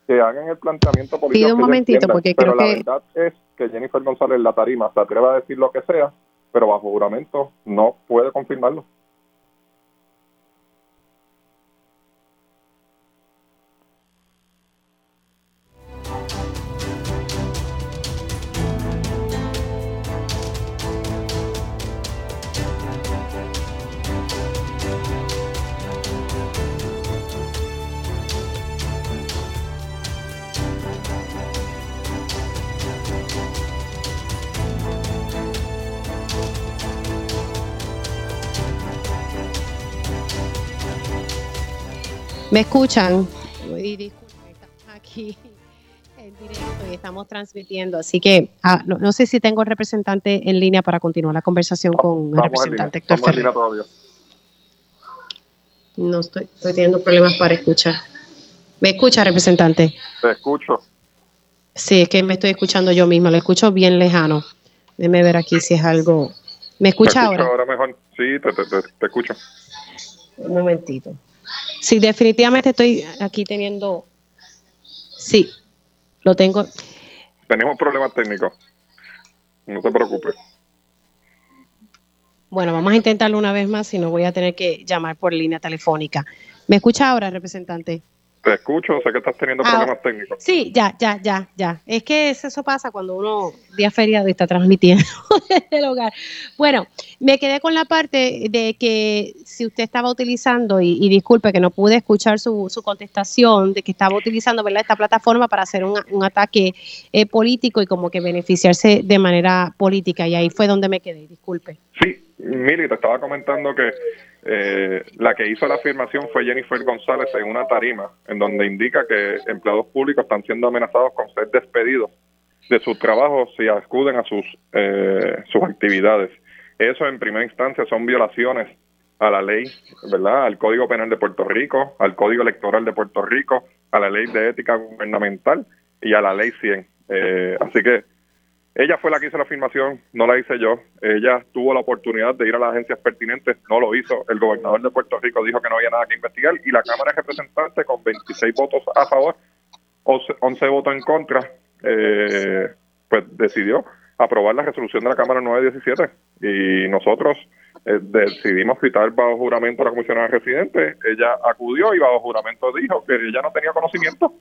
que hagan el planteamiento político. Pido un momentito porque pero la verdad es que Jennifer González la tarima se atreve a decir lo que sea, pero bajo juramento no puede confirmarlo. ¿Me escuchan? Aquí. en directo y estamos transmitiendo, así que ah, no, sé si tengo representante en línea para continuar la conversación con el representante Héctor Ferrer. No estoy, estoy teniendo problemas para escuchar. ¿Me escucha, representante? Te escucho. Sí, es que me estoy escuchando yo misma, lo escucho bien lejano. Déjeme ver aquí si es algo. ¿Me escucha ¿Te ahora? ahora mejor. Sí, te, te, te escucho. Un momentito. Sí, definitivamente estoy aquí teniendo Sí, lo tengo. Tenemos problemas técnicos. No te preocupes. Bueno, vamos a intentarlo una vez más, si no voy a tener que llamar por línea telefónica. ¿Me escucha ahora, representante? Te escucho, sé que estás teniendo ah, problemas técnicos. Sí, ya, ya, ya, ya. Es que eso pasa cuando uno día feriado está transmitiendo desde el hogar. Bueno, me quedé con la parte de que si usted estaba utilizando, y, disculpe que no pude escuchar su, su, contestación, de que estaba utilizando ¿verdad? esta plataforma para hacer un, un ataque eh, político y como que beneficiarse de manera política. Y ahí fue donde me quedé, disculpe. Sí, Mili, te estaba comentando que eh, la que hizo la afirmación fue Jennifer González en una tarima, en donde indica que empleados públicos están siendo amenazados con ser despedidos de sus trabajos si acuden a sus, eh, sus actividades. Eso en primera instancia son violaciones a la ley, ¿verdad? Al Código Penal de Puerto Rico, al Código Electoral de Puerto Rico, a la Ley de Ética Gubernamental y a la Ley 100. Eh, así que ella fue la que hizo la afirmación, no la hice yo. Ella tuvo la oportunidad de ir a las agencias pertinentes, no lo hizo. El gobernador de Puerto Rico dijo que no había nada que investigar y la Cámara de Representantes, con 26 votos a favor, 11 votos en contra, eh, pues decidió aprobar la resolución de la Cámara 917 y nosotros eh, decidimos citar bajo juramento a la comisionada residente. Ella acudió y bajo juramento dijo que ella no tenía conocimiento.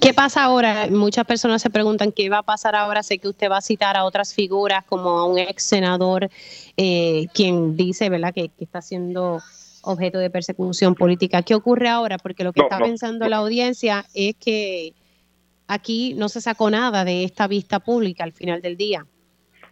¿Qué pasa ahora? Muchas personas se preguntan qué va a pasar ahora. Sé que usted va a citar a otras figuras como a un ex senador, eh, quien dice, ¿verdad?, que, está siendo objeto de persecución política. ¿Qué ocurre ahora? Porque lo que está pensando la audiencia es que aquí no se sacó nada de esta vista pública al final del día.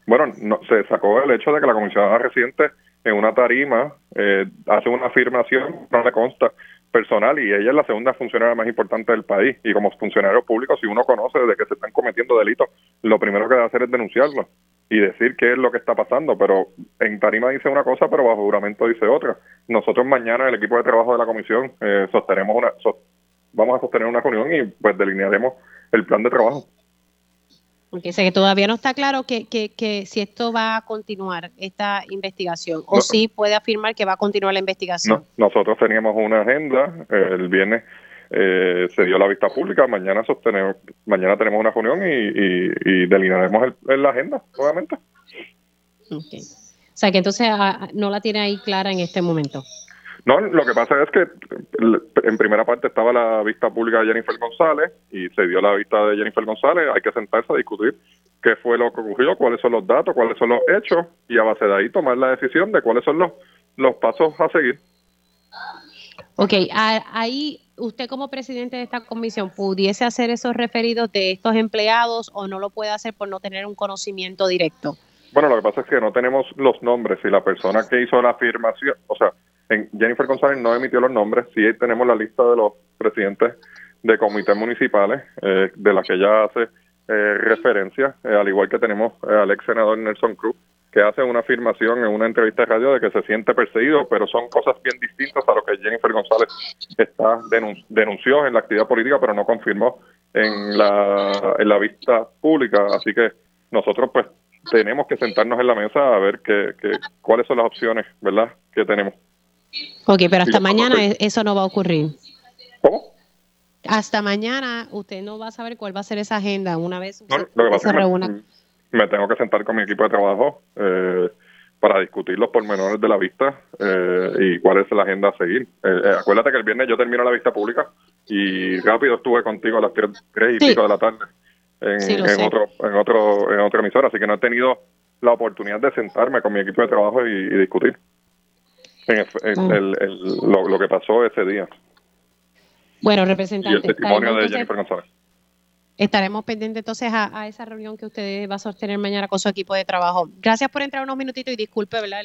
Bueno, no, se sacó el hecho de que la comisionada residente en una tarima eh, hace una afirmación, no le consta, personal y ella es la segunda funcionaria más importante del país. Y como funcionario público si uno conoce de que se están cometiendo delitos lo primero que debe hacer es denunciarlo y decir qué es lo que está pasando. Pero en tarima dice una cosa pero bajo juramento dice otra. Nosotros mañana el equipo de trabajo de la comisión eh, una vamos a sostener una reunión y pues delinearemos el plan de trabajo porque sé que todavía no está claro que, que, si esto va a continuar, esta investigación, o si puede afirmar que va a continuar la investigación. nosotros teníamos una agenda, el viernes eh, se dio la vista pública, mañana sostenemos, mañana tenemos una reunión y, delinearemos la agenda, nuevamente. Okay. O sea que entonces ah, ah, no la tiene ahí clara en este momento. No, lo que pasa es que en primera parte estaba la vista pública de Jennifer González y se dio la vista de Jennifer González. Hay que sentarse a discutir qué fue lo que ocurrió, cuáles son los datos, cuáles son los hechos y a base de ahí tomar la decisión de cuáles son los, los pasos a seguir. Ok, ahí usted como presidente de esta comisión pudiese hacer esos referidos de estos empleados o no lo puede hacer por no tener un conocimiento directo. Bueno, lo que pasa es que no tenemos los nombres y la persona que hizo la afirmación, o sea, Jennifer González no emitió los nombres, sí tenemos la lista de los presidentes de comités municipales, eh, de las que ella hace eh, referencia, eh, al igual que tenemos al ex senador Nelson Cruz, que hace una afirmación en una entrevista de radio de que se siente perseguido, pero son cosas bien distintas a lo que Jennifer González está denunció en la actividad política, pero no confirmó en la, en la vista pública. Así que nosotros pues tenemos que sentarnos en la mesa a ver que, cuáles son las opciones, ¿verdad?, que tenemos. Ok, pero hasta mañana e-, eso no va a ocurrir. ¿Cómo? Hasta mañana usted no va a saber cuál va a ser esa agenda una vez no, lo que pasa se reúna. Me, tengo que sentar con mi equipo de trabajo eh, para discutir los pormenores de la vista eh, y cuál es la agenda a seguir. Eh, acuérdate que el viernes yo termino la vista pública y rápido estuve contigo a las tres, y pico de la tarde en, otro, en, otro, en otra emisora, así que no he tenido la oportunidad de sentarme con mi equipo de trabajo y discutir en, mm. el, lo, que pasó ese día. Bueno, representante. Y el testimonio de Jennifer González. Estaremos pendientes entonces a, esa reunión que usted va a sostener mañana con su equipo de trabajo. Gracias por entrar unos minutitos y disculpe ¿verdad?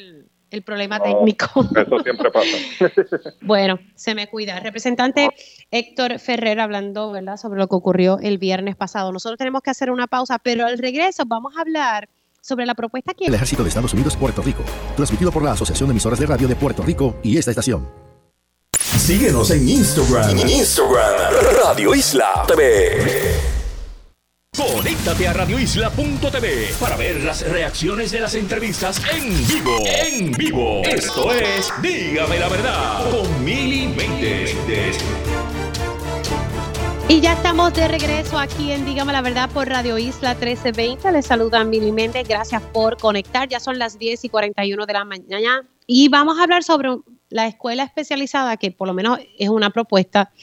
el problema técnico. Eso siempre pasa. bueno, se me cuida. Representante Héctor Ferrer hablando, ¿verdad?, sobre lo que ocurrió el viernes pasado. Nosotros tenemos que hacer una pausa, pero al regreso vamos a hablar sobre la propuesta que... El Ejército de Estados Unidos, Puerto Rico. Transmitido por la Asociación de Emisoras de Radio de Puerto Rico y esta estación. Síguenos en Instagram. Instagram. Radio Isla TV. Conéctate a radioisla.tv para ver las reacciones de las entrevistas en vivo. En vivo. Esto es Dígame la verdad con Mili Méndez. Y ya estamos de regreso aquí en Dígame la Verdad por Radio Isla 1320. Les saluda Mili Méndez. Gracias por conectar. Ya son las 10 y 41 de la mañana. Y vamos a hablar sobre la escuela especializada, que por lo menos es una propuesta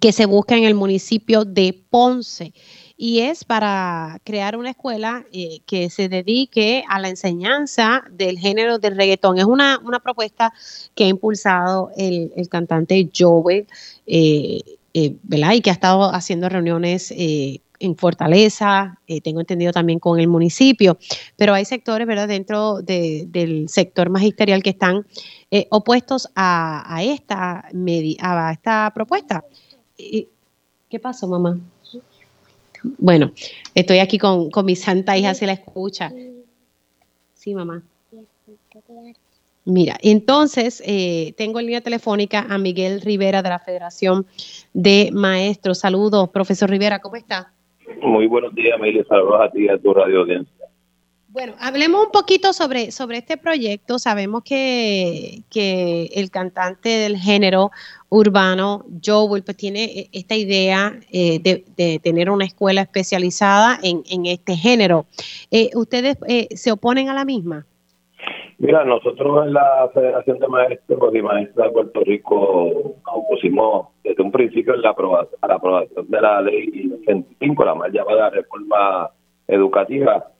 que se busca en el municipio de Ponce y es para crear una escuela eh, que se dedique a la enseñanza del género del reggaetón. Es una, propuesta que ha impulsado el, cantante Joel, eh, eh, ¿verdad? Y que ha estado haciendo reuniones en Fortaleza, tengo entendido también con el municipio, pero hay sectores, ¿verdad?, dentro del sector magisterial que están opuestos a, esta, a esta propuesta. ¿Qué pasó, mamá? Bueno, estoy aquí con, mi santa hija, se la escucha. Sí, mamá. Mira, entonces eh, tengo en línea telefónica a Miguel Rivera de la Federación de Maestros. Saludos, profesor Rivera, ¿cómo está? Muy buenos días, Miguel. Saludos a ti y a tu radio audiencia. Bueno, hablemos un poquito sobre, sobre este proyecto. Sabemos que, que el cantante del género urbano, Joel, pues tiene eh, esta idea eh, de, tener una escuela especializada en, en este género. Eh, ¿Ustedes se oponen a la misma? Mira, nosotros en la Federación de Maestros y Maestras de Puerto Rico nos pusimos desde un principio la aprobación, a la aprobación de la ley 25, la mal llamada reforma educativa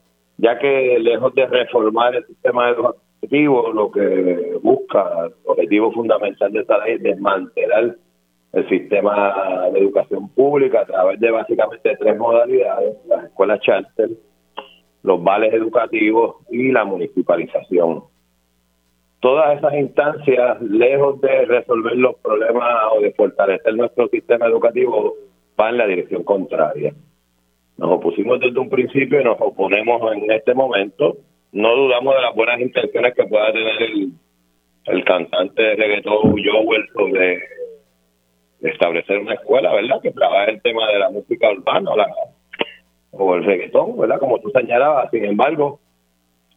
ya que lejos de reformar el sistema educativo, lo que busca, el objetivo fundamental de esta ley es desmantelar el sistema de educación pública a través de básicamente tres modalidades, las escuelas charter, los vales educativos y la municipalización. Todas esas instancias, lejos de resolver los problemas o de fortalecer nuestro sistema educativo, van en la dirección contraria. Nos opusimos desde un principio y nos oponemos en este momento. No dudamos de las buenas intenciones que pueda tener el, cantante de reggaetón Joel sobre establecer una escuela, ¿verdad? Que trabaje el tema de la música urbana o, el reggaetón, ¿verdad? Como tú señalabas. Sin embargo,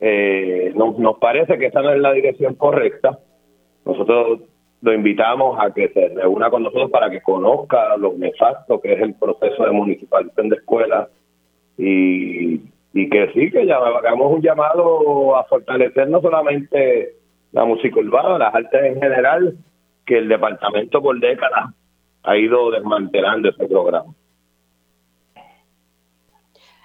eh, nos, nos parece que esa no es la dirección correcta. Nosotros lo invitamos a que se reúna con nosotros para que conozca lo nefasto que es el proceso de municipalización de escuelas y, que sí, que hagamos un llamado a fortalecer no solamente la música urbana, las artes en general, que el departamento por décadas ha ido desmantelando ese programa.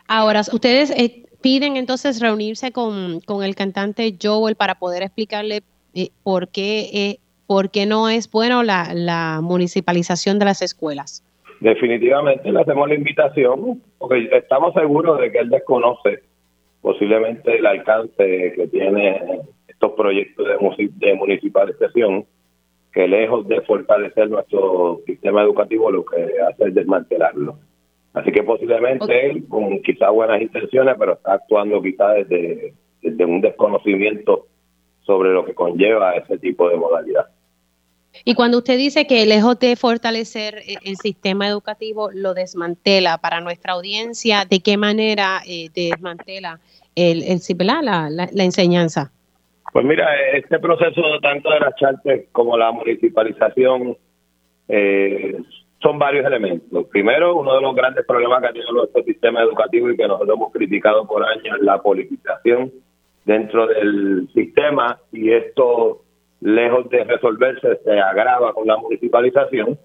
Ahora, ustedes eh, piden entonces reunirse con, con, el cantante Joel para poder explicarle eh, por qué eh, ¿por qué no es bueno la, municipalización de las escuelas? Definitivamente le hacemos la invitación, porque estamos seguros de que él desconoce posiblemente el alcance que tiene estos proyectos de municipalización, que lejos de fortalecer nuestro sistema educativo, lo que hace es desmantelarlo. Así que posiblemente él, con quizás buenas intenciones, pero está actuando quizás desde, desde un desconocimiento sobre lo que conlleva ese tipo de modalidad. Y cuando usted dice que lejos de fortalecer eh, el sistema educativo, lo desmantela para nuestra audiencia, ¿de qué manera eh, desmantela el, el la, la, enseñanza? Pues mira, este proceso tanto de las charter como la municipalización eh, son varios elementos. Primero, uno de los grandes problemas que ha tenido nuestro sistema educativo y que nosotros hemos criticado por años es la politización dentro del sistema y esto lejos de resolverse, se agrava con la municipalización.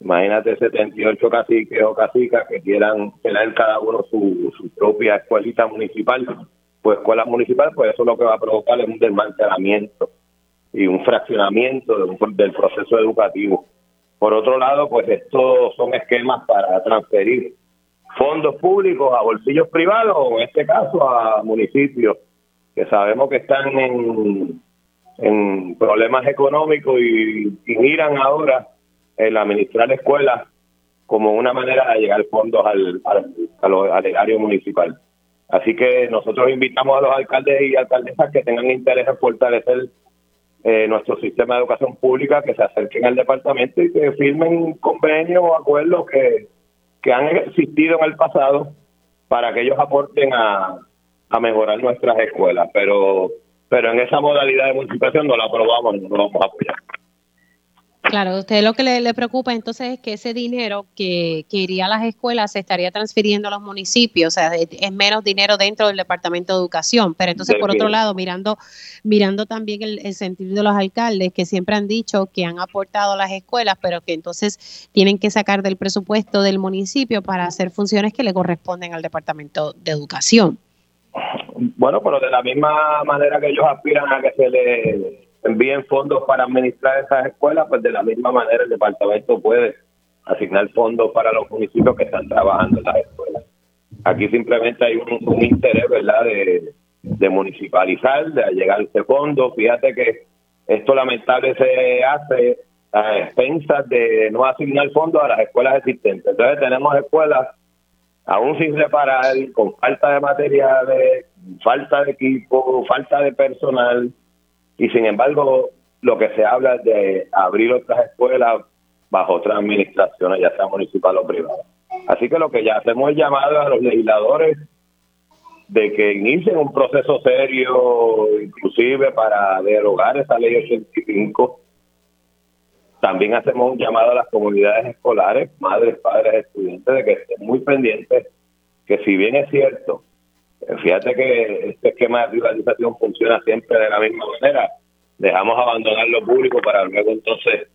Imagínate 78 caciques o cacicas que quieran tener cada uno su, propia escuelita municipal, pues escuela municipal, pues eso lo que va a provocar es un desmantelamiento y un fraccionamiento del proceso educativo. Por otro lado, pues estos son esquemas para transferir fondos públicos a bolsillos privados, o en este caso a municipios que sabemos que están en en problemas económicos y, miran ahora el administrar escuelas como una manera de llegar fondos al, al, al, municipal. Así que nosotros invitamos a los alcaldes y alcaldesas que tengan interés en fortalecer eh, nuestro sistema de educación pública, que se acerquen al departamento y que firmen convenios o acuerdos que, que han existido en el pasado para que ellos aporten a, a mejorar nuestras escuelas. Pero pero en esa modalidad de multiplicación no la aprobamos, no lo vamos a apoyar. Claro, usted lo que le, preocupa entonces es que ese dinero que, iría a las escuelas se estaría transfiriendo a los municipios, o sea, es, menos dinero dentro del Departamento de Educación. Pero entonces, por otro lado, mirando mirando también el, el, sentido de los alcaldes que siempre han dicho que han aportado a las escuelas, pero que entonces tienen que sacar del presupuesto del municipio para hacer funciones que le corresponden al Departamento de Educación. Bueno, pero de la misma manera que ellos aspiran a que se les envíen fondos para administrar esas escuelas, pues de la misma manera el departamento puede asignar fondos para los municipios que están trabajando en las escuelas. Aquí simplemente hay un, interés, ¿verdad?, de, de municipalizar, de llegar a ese fondo. Fíjate que esto lamentable se hace a expensas de no asignar fondos a las escuelas existentes. Entonces tenemos escuelas aún sin reparar, con falta de materiales, falta de equipo, falta de personal, y sin embargo lo que se habla es de abrir otras escuelas bajo otras administraciones, ya sea municipal o privada. Así que lo que ya hacemos es llamar a los legisladores de que inicien un proceso serio, inclusive para derogar esa ley 85 también hacemos un llamado a las comunidades escolares, madres, padres, estudiantes, de que estén muy pendientes que si bien es cierto, fíjate que este esquema de privatización funciona siempre de la misma manera, dejamos abandonar lo público para luego entonces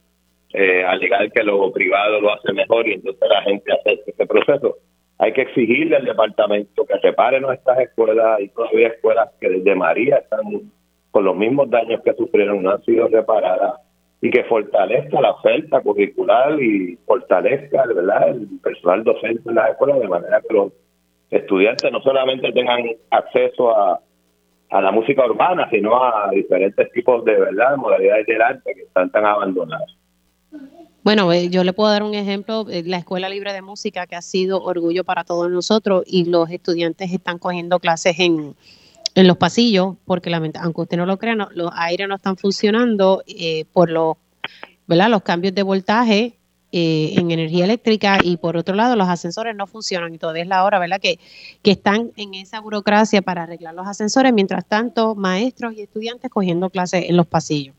eh, alegar que lo privado lo hace mejor y entonces la gente hace ese proceso. Hay que exigirle al departamento que repare nuestras escuelas y todavía escuelas que desde María están con los mismos daños que sufrieron, no han sido reparadas y que fortalezca la oferta curricular y fortalezca ¿verdad? el personal docente en las escuelas de manera que los estudiantes no solamente tengan acceso a, a la música urbana, sino a diferentes tipos de verdad modalidades del arte que están tan abandonadas. Bueno, eh, yo le puedo dar un ejemplo, eh, la Escuela Libre de Música, que ha sido orgullo para todos nosotros, y los estudiantes están cogiendo clases en, en los pasillos, porque aunque usted no lo crea, los aires no están funcionando eh, por los, ¿verdad? los cambios de voltaje eh, en energía eléctrica y por otro lado los ascensores no funcionan y todavía es la hora, ¿verdad? Que, que están en esa burocracia para arreglar los ascensores, mientras tanto maestros y estudiantes cogiendo clases en los pasillos.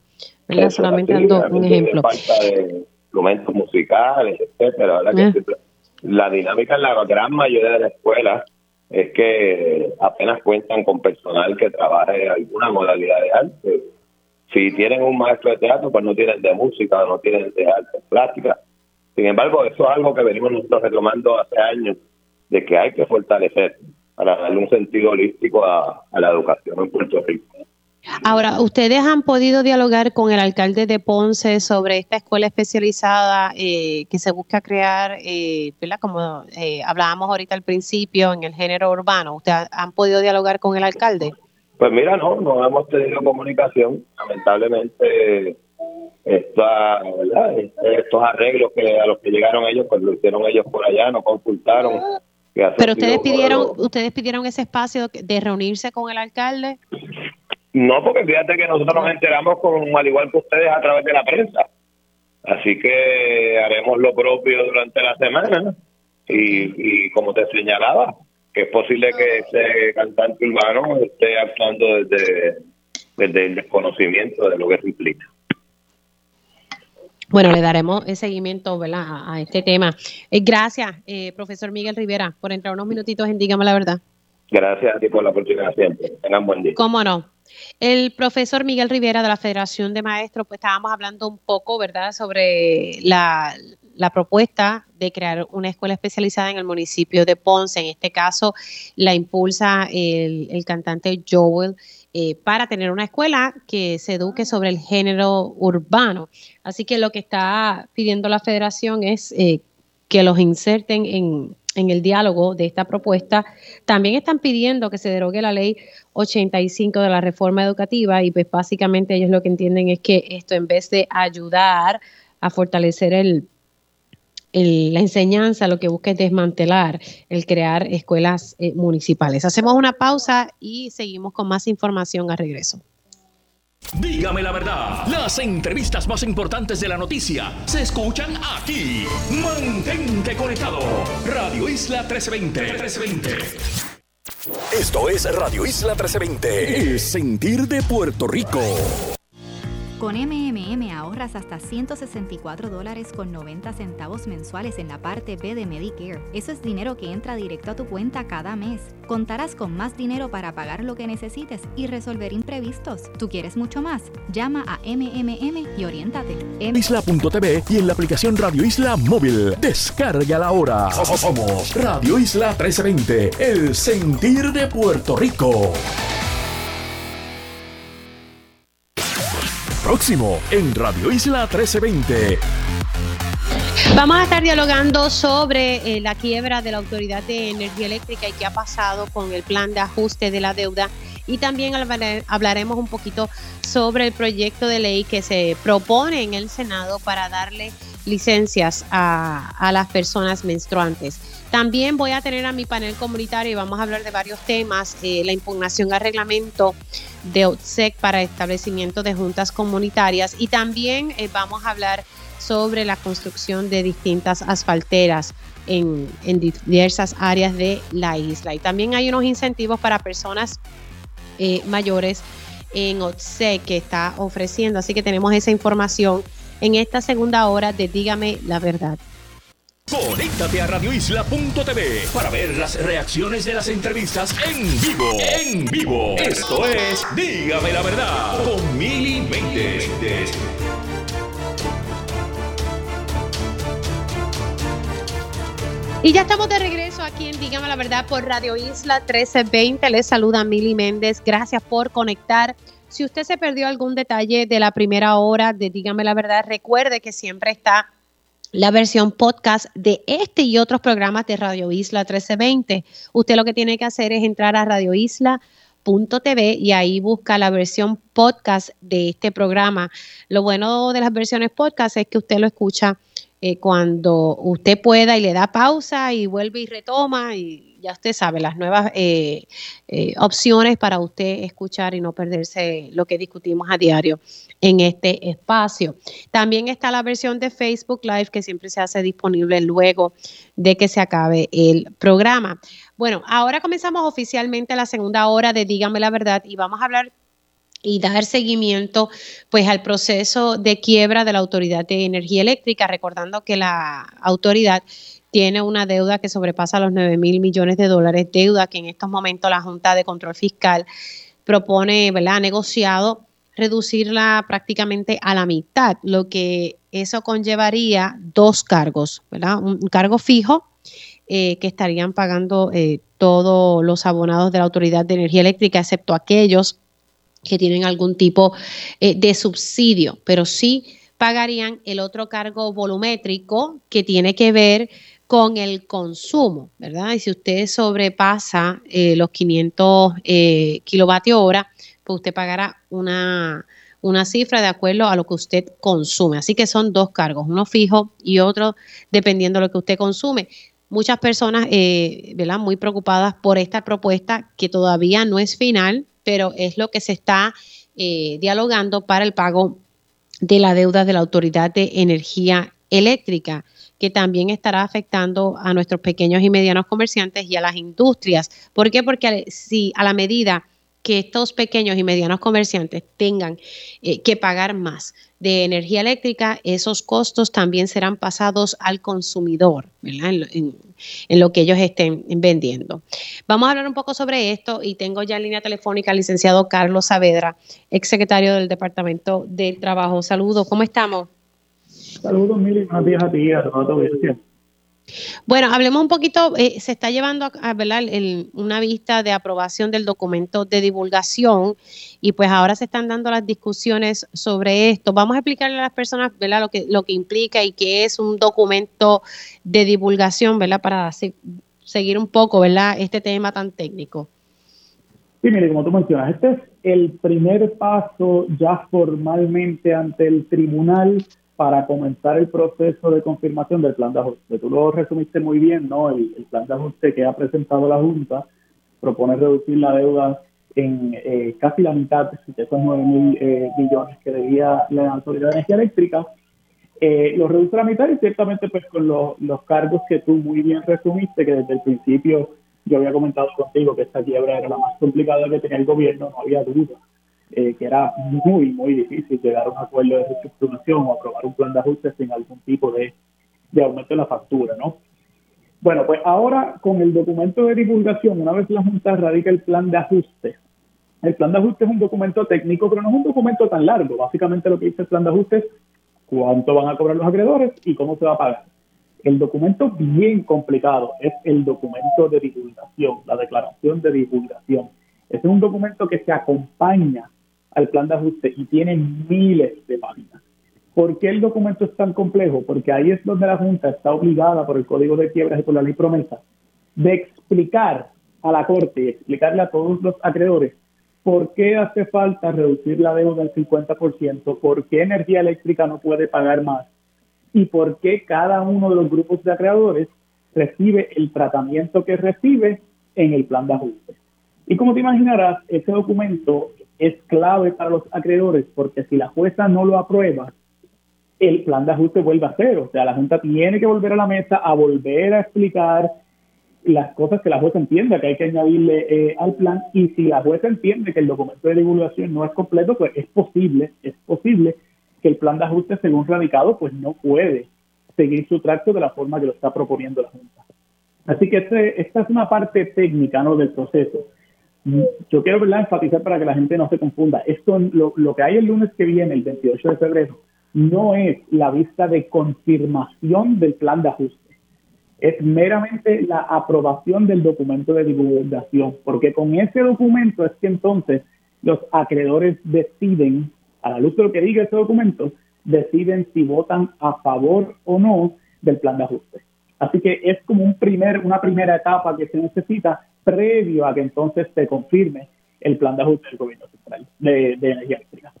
¿verdad? Solamente dando un ejemplo. Falta de instrumentos musicales, etcétera, ¿verdad? Eh. la dinámica en la gran mayoría de las escuelas es que apenas cuentan con personal que trabaje alguna modalidad de arte. Si tienen un maestro de teatro, pues no tienen de música, no tienen de arte plástica. Sin embargo, eso es algo que venimos nosotros retomando hace años, de que hay que fortalecer para darle un sentido holístico a, a la educación en Puerto Rico. Ahora, ¿ustedes han podido dialogar con el alcalde de Ponce sobre esta escuela especializada eh, que se busca crear, eh, ¿verdad? Como eh, hablábamos ahorita al principio, en el género urbano. ¿Ustedes han podido dialogar con el alcalde? Pues mira, no, no hemos tenido comunicación. Lamentablemente, esta, ¿verdad? estos arreglos que a los que llegaron ellos, pues lo hicieron ellos por allá, no consultaron. Pero ustedes pidieron, ustedes pidieron ese espacio de reunirse con el alcalde. No, porque fíjate que nosotros nos enteramos con, al igual que ustedes a través de la prensa. Así que haremos lo propio durante la semana. Y, como te señalaba, que es posible que ese cantante urbano esté actuando desde, desde el desconocimiento de lo que se implica. Bueno, le daremos seguimiento ¿verdad? A, este tema. Eh, gracias, eh, profesor Miguel Rivera, por entrar unos minutitos en Dígame la Verdad. Gracias a ti por la oportunidad siempre. Tengan buen día. Cómo no. El profesor Miguel Rivera de la Federación de Maestros, pues estábamos hablando un poco, ¿verdad?, sobre la, propuesta de crear una escuela especializada en el municipio de Ponce. En este caso, la impulsa el, cantante Joel eh, para tener una escuela que se eduque sobre el género urbano. Así que lo que está pidiendo la federación es eh, que los inserten en, el diálogo de esta propuesta, también están pidiendo que se derogue la ley 85 de la reforma educativa y pues básicamente ellos lo que entienden es que esto en vez de ayudar a fortalecer el, la enseñanza, lo que busca es desmantelar el crear escuelas eh, municipales. Hacemos una pausa y seguimos con más información a regreso. Dígame la verdad, las entrevistas más importantes de la noticia se escuchan aquí. Mantente conectado. Radio Isla 1320. 1320. Esto es Radio Isla 1320. El sentir de Puerto Rico. Con MMM ahorras hasta 164 dólares con 90 centavos mensuales en la parte B de Medicare. Eso es dinero que entra directo a tu cuenta cada mes. Contarás con más dinero para pagar lo que necesites y resolver imprevistos. ¿Tú quieres mucho más? Llama a MMM y oriéntate. Isla.tv y en la aplicación Radio Isla Móvil. Descarga la hora. Somos Radio Isla 1320, el sentir de Puerto Rico. Próximo en Radio Isla 1320. Vamos a estar dialogando sobre eh, la quiebra de la Autoridad de Energía Eléctrica y qué ha pasado con el plan de ajuste de la deuda. Y también hablaremos un poquito sobre el proyecto de ley que se propone en el Senado para darle licencias a, a las personas menstruantes. También voy a tener a mi panel comunitario y vamos a hablar de varios temas, eh, la impugnación al reglamento de OTSEC para establecimiento de juntas comunitarias y también eh, vamos a hablar sobre la construcción de distintas asfalteras en, diversas áreas de la isla. Y también hay unos incentivos para personas eh, mayores en OTSEC que está ofreciendo, así que tenemos esa información en esta segunda hora de Dígame la verdad. Conéctate a radioisla.tv para ver las reacciones de las entrevistas en vivo. En vivo. Esto es Dígame la verdad con Mili Méndez. Y ya estamos de regreso aquí en Dígame la Verdad por Radio Isla 1320. Les saluda Mili Méndez. Gracias por conectar. Si usted se perdió algún detalle de la primera hora de Dígame la Verdad, recuerde que siempre está la versión podcast de este y otros programas de Radio Isla 1320. Usted lo que tiene que hacer es entrar a radioisla.tv y ahí busca la versión podcast de este programa. Lo bueno de las versiones podcast es que usted lo escucha eh, cuando usted pueda y le da pausa y vuelve y retoma y ya usted sabe, las nuevas eh, eh, opciones para usted escuchar y no perderse lo que discutimos a diario en este espacio. También está la versión de Facebook Live que siempre se hace disponible luego de que se acabe el programa. Bueno, ahora comenzamos oficialmente la segunda hora de Dígame la verdad y vamos a hablar y dar seguimiento pues al proceso de quiebra de la Autoridad de Energía Eléctrica, recordando que la autoridad tiene una deuda que sobrepasa los 9 mil millones de dólares, deuda que en estos momentos la Junta de Control Fiscal propone, ¿verdad? Ha negociado reducirla prácticamente a la mitad, lo que eso conllevaría dos cargos, ¿verdad? Un, cargo fijo eh, que estarían pagando eh, todos los abonados de la Autoridad de Energía Eléctrica, excepto aquellos que tienen algún tipo eh, de subsidio, pero sí pagarían el otro cargo volumétrico que tiene que ver con el consumo, ¿verdad? Y si usted sobrepasa eh, los 500 eh, kilovatios hora, pues usted pagará una, una cifra de acuerdo a lo que usted consume. Así que son dos cargos, uno fijo y otro dependiendo de lo que usted consume. Muchas personas, eh, ¿verdad? Muy preocupadas por esta propuesta que todavía no es final, pero es lo que se está eh, dialogando para el pago de la deuda de la Autoridad de Energía Eléctrica que también estará afectando a nuestros pequeños y medianos comerciantes y a las industrias. ¿Por qué? Porque si a la medida que estos pequeños y medianos comerciantes tengan eh, que pagar más de energía eléctrica, esos costos también serán pasados al consumidor, ¿verdad? En, lo que ellos estén vendiendo. Vamos a hablar un poco sobre esto y tengo ya en línea telefónica al licenciado Carlos Saavedra, exsecretario del Departamento de Trabajo. Saludos, ¿cómo estamos? Saludos, Mili. Buenos días a ti, a toda tu audiencia. Bueno, hablemos un poquito, eh, se está llevando a, ¿verdad? una vista de aprobación del documento de divulgación y pues ahora se están dando las discusiones sobre esto. Vamos a explicarle a las personas ¿verdad? Lo, que, lo que implica y qué es un documento de divulgación, ¿verdad? Para seguir un poco ¿verdad? este tema tan técnico. Sí, mire, como tú mencionas, este es el primer paso ya formalmente ante el tribunal para comenzar el proceso de confirmación del plan de ajuste. Tú lo resumiste muy bien, ¿no? El, plan de ajuste que ha presentado la Junta propone reducir la deuda en eh, casi la mitad de esos 9 mil eh, billones que debía la Autoridad de Energía Eléctrica. Eh, lo reduce a la mitad y ciertamente pues con los cargos que tú muy bien resumiste, que desde el principio yo había comentado contigo que esta quiebra era la más complicada que tenía el gobierno, no había duda eh, que era muy, muy difícil llegar a un acuerdo de reestructuración o aprobar un plan de ajuste sin algún tipo de, aumento en la factura, ¿no? Bueno, pues ahora con el documento de divulgación, una vez la Junta radica el plan de ajuste, el plan de ajuste es un documento técnico, pero no es un documento tan largo. Básicamente lo que dice el plan de ajuste es cuánto van a cobrar los acreedores y cómo se va a pagar. El documento bien complicado es el documento de divulgación, la declaración de divulgación. es un documento que se acompaña al plan de ajuste y tiene miles de páginas. ¿Por qué el documento es tan complejo? Porque ahí es donde la Junta está obligada por el Código de Quiebras y por la ley promesa de explicar a la Corte y explicarle a todos los acreedores por qué hace falta reducir la deuda del 50%, por qué energía eléctrica no puede pagar más y por qué cada uno de los grupos de acreedores recibe el tratamiento que recibe en el plan de ajuste. Y como te imaginarás, ese documento es clave para los acreedores porque si la jueza no lo aprueba, el plan de ajuste vuelve a cero. O sea, la Junta tiene que volver a la mesa a volver a explicar las cosas que la jueza entienda que hay que añadirle eh, al plan y si la jueza entiende que el documento de divulgación no es completo, pues es posible, es posible que el plan de ajuste según radicado pues no puede seguir su tracto de la forma que lo está proponiendo la Junta. Así que este, esta es una parte técnica ¿no? del proceso yo quiero ¿verdad? enfatizar para que la gente no se confunda. Esto, lo, lo, que hay el lunes que viene, el 28 de febrero, no es la vista de confirmación del plan de ajuste. Es meramente la aprobación del documento de divulgación, porque con ese documento es que entonces los acreedores deciden, a la luz de lo que diga ese documento, deciden si votan a favor o no del plan de ajuste. Así que es como un primer, una primera etapa que se necesita previo a que entonces se confirme el plan de ajuste del gobierno central de, energía eléctrica.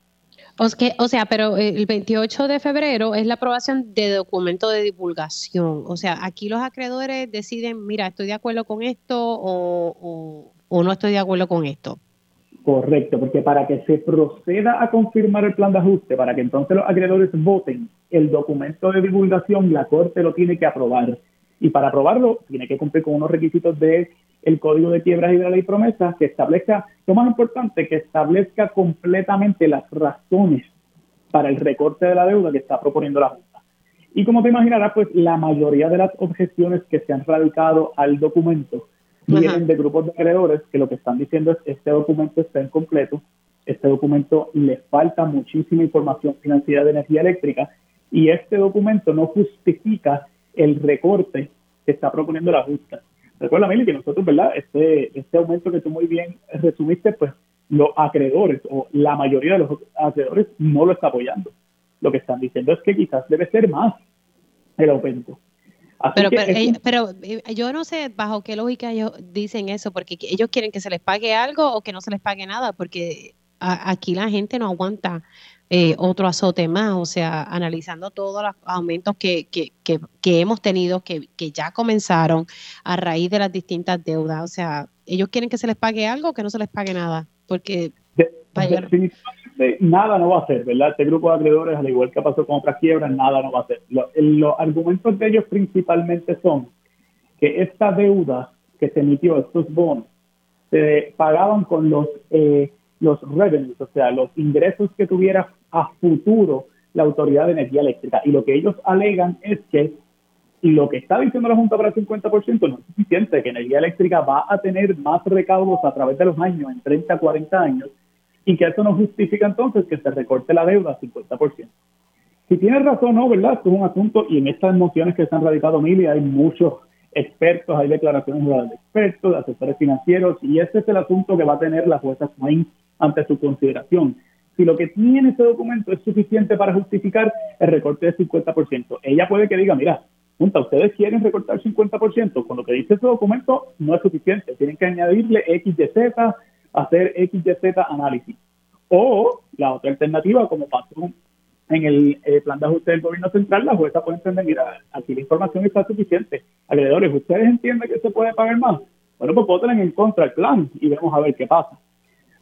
O sea, pero el 28 de febrero es la aprobación de documento de divulgación. O sea, aquí los acreedores deciden, mira, estoy de acuerdo con esto o, o no estoy de acuerdo con esto. Correcto, porque para que se proceda a confirmar el plan de ajuste, para que entonces los acreedores voten, el documento de divulgación la Corte lo tiene que aprobar. Y para aprobarlo tiene que cumplir con unos requisitos de el Código de Quiebras y de la Ley Promesa que establezca, lo más importante, que establezca completamente las razones para el recorte de la deuda que está proponiendo la Junta. Y como te imaginarás, pues la mayoría de las objeciones que se han radicado al documento vienen de grupos de acreedores que lo que están diciendo es este documento está incompleto, este documento le falta muchísima información financiera de energía eléctrica y este documento no justifica el recorte que está proponiendo la Junta. Recuerda, Mili, que nosotros, ¿verdad? Este, este aumento que tú muy bien resumiste, pues los acreedores o la mayoría de los acreedores no lo está apoyando. Lo que están diciendo es que quizás debe ser más el aumento. pero, pero, eh, yo no sé bajo qué lógica ellos dicen eso, porque ellos quieren que se les pague algo o que no se les pague nada, porque aquí la gente no aguanta eh, otro azote más, o sea, analizando todos los aumentos que, que, que, hemos tenido, que, ya comenzaron a raíz de las distintas deudas. O sea, ellos quieren que se les pague algo o que no se les pague nada, porque... nada no va a ser, ¿verdad? Este grupo de acreedores, al igual que pasó con otras quiebras, nada no va a ser. Los, argumentos de ellos principalmente son que esta deuda que se emitió, estos bonos, se pagaban con los eh, los revenues, o sea, los ingresos que tuviera a futuro la Autoridad de Energía Eléctrica. Y lo que ellos alegan es que lo que está diciendo la Junta para el 50% no es suficiente, que Energía Eléctrica va a tener más recaudos a través de los años, en 30, 40 años, y que eso no justifica entonces que se recorte la deuda al 50%. si tienes razón no, ¿verdad? Esto es un asunto y en estas mociones que se han radicado mil hay muchos expertos, hay declaraciones de expertos, de asesores financieros y ese es el asunto que va a tener la jueza Swain ante su consideración. Si lo que tiene ese documento es suficiente para justificar el recorte del 50%, ella puede que diga, mira, junta, ustedes quieren recortar 50%, con lo que dice ese documento no es suficiente, tienen que añadirle X, Y, Z, hacer X, Y, Z análisis. O la otra alternativa, como pasó en el eh, plan de ajuste del gobierno central, la jueza puede entender, mira, aquí la información está suficiente. Acreedores, ¿ustedes entienden que se puede pagar más? Bueno, pues voten en contra del plan y vamos a ver qué pasa.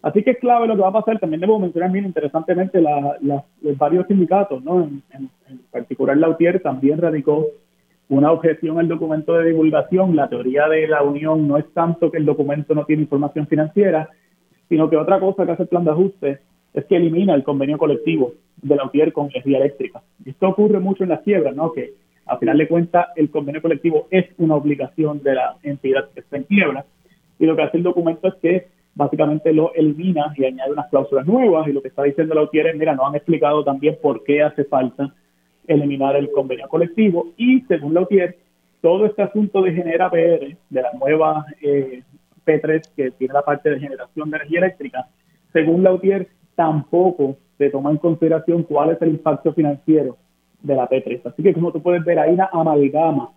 Así que es clave lo que va a pasar. También debo mencionar bien interesantemente la, los varios sindicatos, ¿no? En, en, particular la UTIER también radicó una objeción al documento de divulgación. La teoría de la Unión no es tanto que el documento no tiene información financiera, sino que otra cosa que hace el plan de ajuste es que elimina el convenio colectivo de la UTIER con energía eléctrica. Esto ocurre mucho en las quiebras, ¿no? Que a final de cuentas el convenio colectivo es una obligación de la entidad que está en quiebra y lo que hace el documento es que básicamente lo elimina y añade unas cláusulas nuevas y lo que está diciendo la UTIER es, mira, no han explicado también por qué hace falta eliminar el convenio colectivo y según la UTIER, todo este asunto de Genera PR, de la nueva eh, P3 que tiene la parte de generación de energía eléctrica, según la UTIER tampoco se toma en consideración cuál es el impacto financiero de la P3. Así que como tú puedes ver, hay una amalgama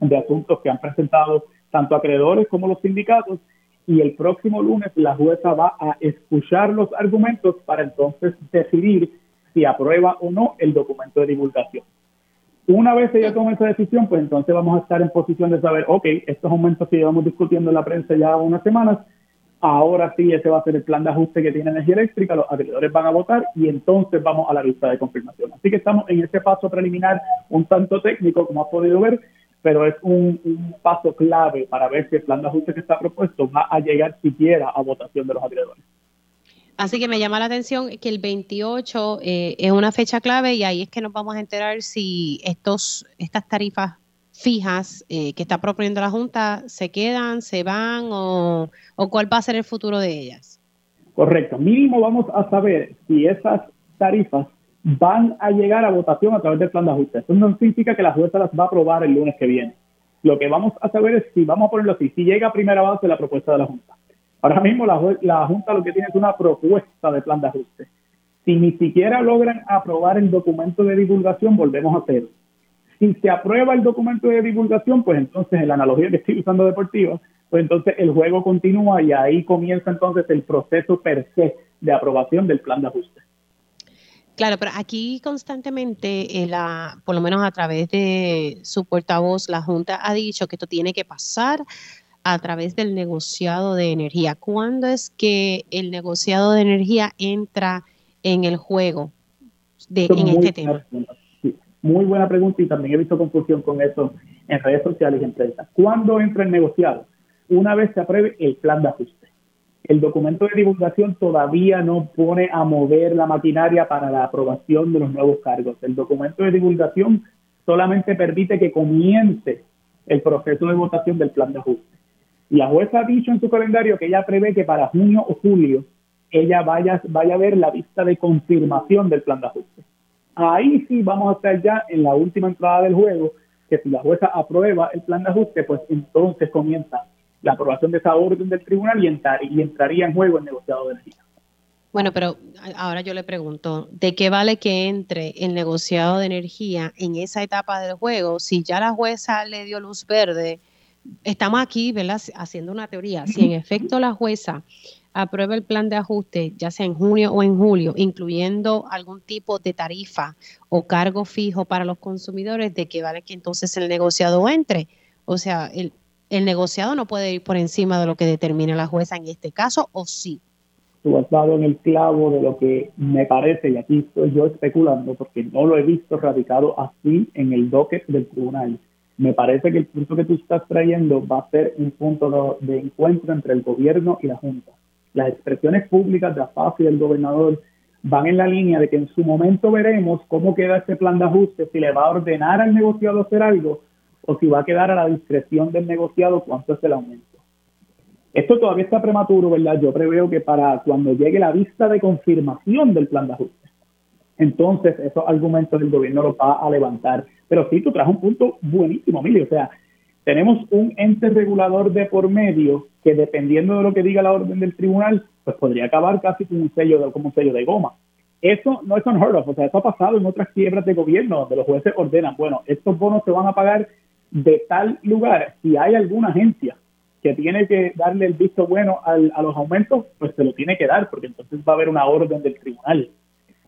de asuntos que han presentado tanto acreedores como los sindicatos y el próximo lunes la jueza va a escuchar los argumentos para entonces decidir si aprueba o no el documento de divulgación. Una vez ella tome esa decisión, pues entonces vamos a estar en posición de saber, ok, estos aumentos que llevamos discutiendo en la prensa ya unas semanas, ahora sí ese va a ser el plan de ajuste que tiene energía eléctrica, los acreedores van a votar y entonces vamos a la lista de confirmación. Así que estamos en ese paso preliminar un tanto técnico, como has podido ver, pero es un, paso clave para ver si el plan de ajuste que está propuesto va a llegar siquiera a votación de los acreedores. Así que me llama la atención que el 28 eh, es una fecha clave y ahí es que nos vamos a enterar si estos estas tarifas fijas eh, que está proponiendo la Junta se quedan, se van o, o cuál va a ser el futuro de ellas. Correcto. Mínimo vamos a saber si esas tarifas van a llegar a votación a través del plan de ajuste. Eso no significa que la jueza las va a aprobar el lunes que viene. Lo que vamos a saber es si, vamos a ponerlo así, si llega a primera base la propuesta de la Junta. Ahora mismo la, la Junta lo que tiene es una propuesta de plan de ajuste. Si ni siquiera logran aprobar el documento de divulgación, volvemos a hacer. Si se aprueba el documento de divulgación, pues entonces, en la analogía que estoy usando deportiva, pues entonces el juego continúa y ahí comienza entonces el proceso per se de aprobación del plan de ajuste. Claro, pero aquí constantemente, eh, la, por lo menos a través de su portavoz, la Junta ha dicho que esto tiene que pasar a través del negociado de energía. ¿Cuándo es que el negociado de energía entra en el juego de, en este tema? muy buena pregunta y también he visto confusión con eso en redes sociales y en prensa. ¿Cuándo entra el negociado? Una vez se apruebe el plan de ajuste el documento de divulgación todavía no pone a mover la maquinaria para la aprobación de los nuevos cargos. El documento de divulgación solamente permite que comience el proceso de votación del plan de ajuste. La jueza ha dicho en su calendario que ella prevé que para junio o julio ella vaya, vaya a ver la vista de confirmación del plan de ajuste. Ahí sí vamos a estar ya en la última entrada del juego, que si la jueza aprueba el plan de ajuste, pues entonces comienza la aprobación de esa orden del tribunal y, y entraría en juego el negociado de energía. Bueno, pero ahora yo le pregunto, ¿de qué vale que entre el negociado de energía en esa etapa del juego si ya la jueza le dio luz verde? Estamos aquí, ¿verdad? Haciendo una teoría. Si en efecto la jueza aprueba el plan de ajuste, ya sea en junio o en julio, incluyendo algún tipo de tarifa o cargo fijo para los consumidores, ¿de qué vale que entonces el negociado entre? O sea, el, el negociado no puede ir por encima de lo que determina la jueza en este caso, ¿o sí? Tú has en el clavo de lo que me parece, y aquí estoy yo especulando porque no lo he visto radicado así en el docket del tribunal. Me parece que el punto que tú estás trayendo va a ser un punto de, encuentro entre el gobierno y la Junta. Las expresiones públicas de AFAF y del gobernador van en la línea de que en su momento veremos cómo queda este plan de ajuste, si le va a ordenar al negociado hacer algo o si va a quedar a la discreción del negociado cuánto es el aumento. Esto todavía está prematuro, ¿verdad? Yo preveo que para cuando llegue la vista de confirmación del plan de ajuste, entonces esos argumentos del gobierno los va a levantar. Pero sí, tú traes un punto buenísimo, Mili. O sea, tenemos un ente regulador de por medio que dependiendo de lo que diga la orden del tribunal, pues podría acabar casi como un sello de, como un sello de goma. Eso no es unheard of, o sea, eso ha pasado en otras quiebras de gobierno donde los jueces ordenan, bueno, estos bonos se van a pagar de tal lugar. Si hay alguna agencia que tiene que darle el visto bueno al, a los aumentos, pues se lo tiene que dar, porque entonces va a haber una orden del tribunal.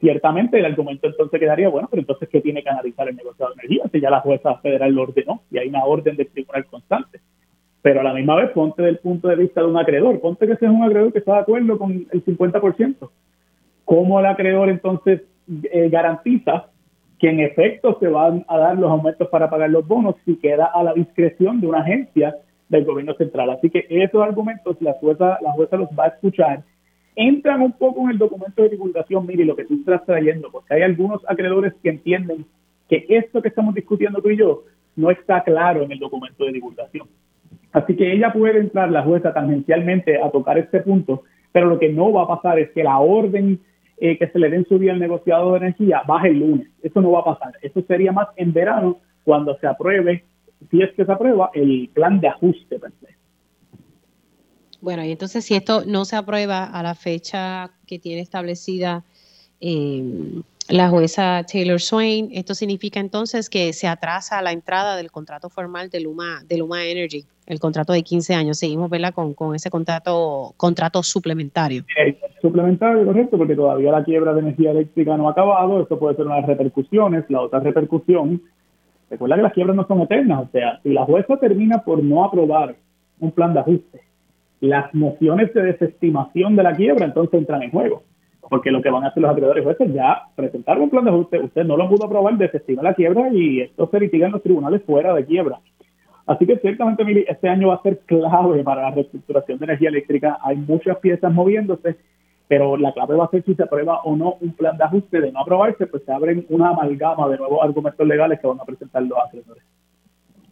Ciertamente el argumento entonces quedaría, bueno, pero entonces ¿qué tiene que analizar el negociado de energía? Si ya la jueza federal lo ordenó y hay una orden del tribunal constante. Pero a la misma vez ponte del punto de vista de un acreedor, ponte que sea un acreedor que está de acuerdo con el 50%. ¿Cómo el acreedor entonces eh, garantiza que en efecto se van a dar los aumentos para pagar los bonos si queda a la discreción de una agencia del gobierno central. Así que esos argumentos la jueza, la jueza los va a escuchar. Entran un poco en el documento de divulgación, mire, lo que tú estás trayendo, porque hay algunos acreedores que entienden que esto que estamos discutiendo tú y yo no está claro en el documento de divulgación. Así que ella puede entrar, la jueza, tangencialmente a tocar este punto, pero lo que no va a pasar es que la orden eh, que se le den su día al negociado de energía baje el lunes. Eso no va a pasar. Eso sería más en verano cuando se apruebe, si es que se aprueba, el plan de ajuste. Bueno, y entonces si esto no se aprueba a la fecha que tiene establecida eh, la jueza Taylor Swain. Esto significa entonces que se atrasa la entrada del contrato formal de Luma, de Luma Energy, el contrato de 15 años. Seguimos. Con, ese contrato, contrato suplementario. suplementario, correcto, porque todavía la quiebra de energía eléctrica no ha acabado. Esto puede ser una de las repercusiones. La otra repercusión, recuerda que las quiebras no son eternas. O sea, si la jueza termina por no aprobar un plan de ajuste, las mociones de desestimación de la quiebra entonces entran en juego porque lo que van a hacer los acreedores jueces ya presentaron un plan de ajuste, usted no lo pudo aprobar, desestima la quiebra y esto se litiga en los tribunales fuera de quiebra. Así que ciertamente, Mili, este año va a ser clave para la reestructuración de energía eléctrica. Hay muchas piezas moviéndose, pero la clave va a ser si se aprueba o no un plan de ajuste. De no aprobarse, pues se abren una amalgama de nuevos argumentos legales que van a presentar los acreedores.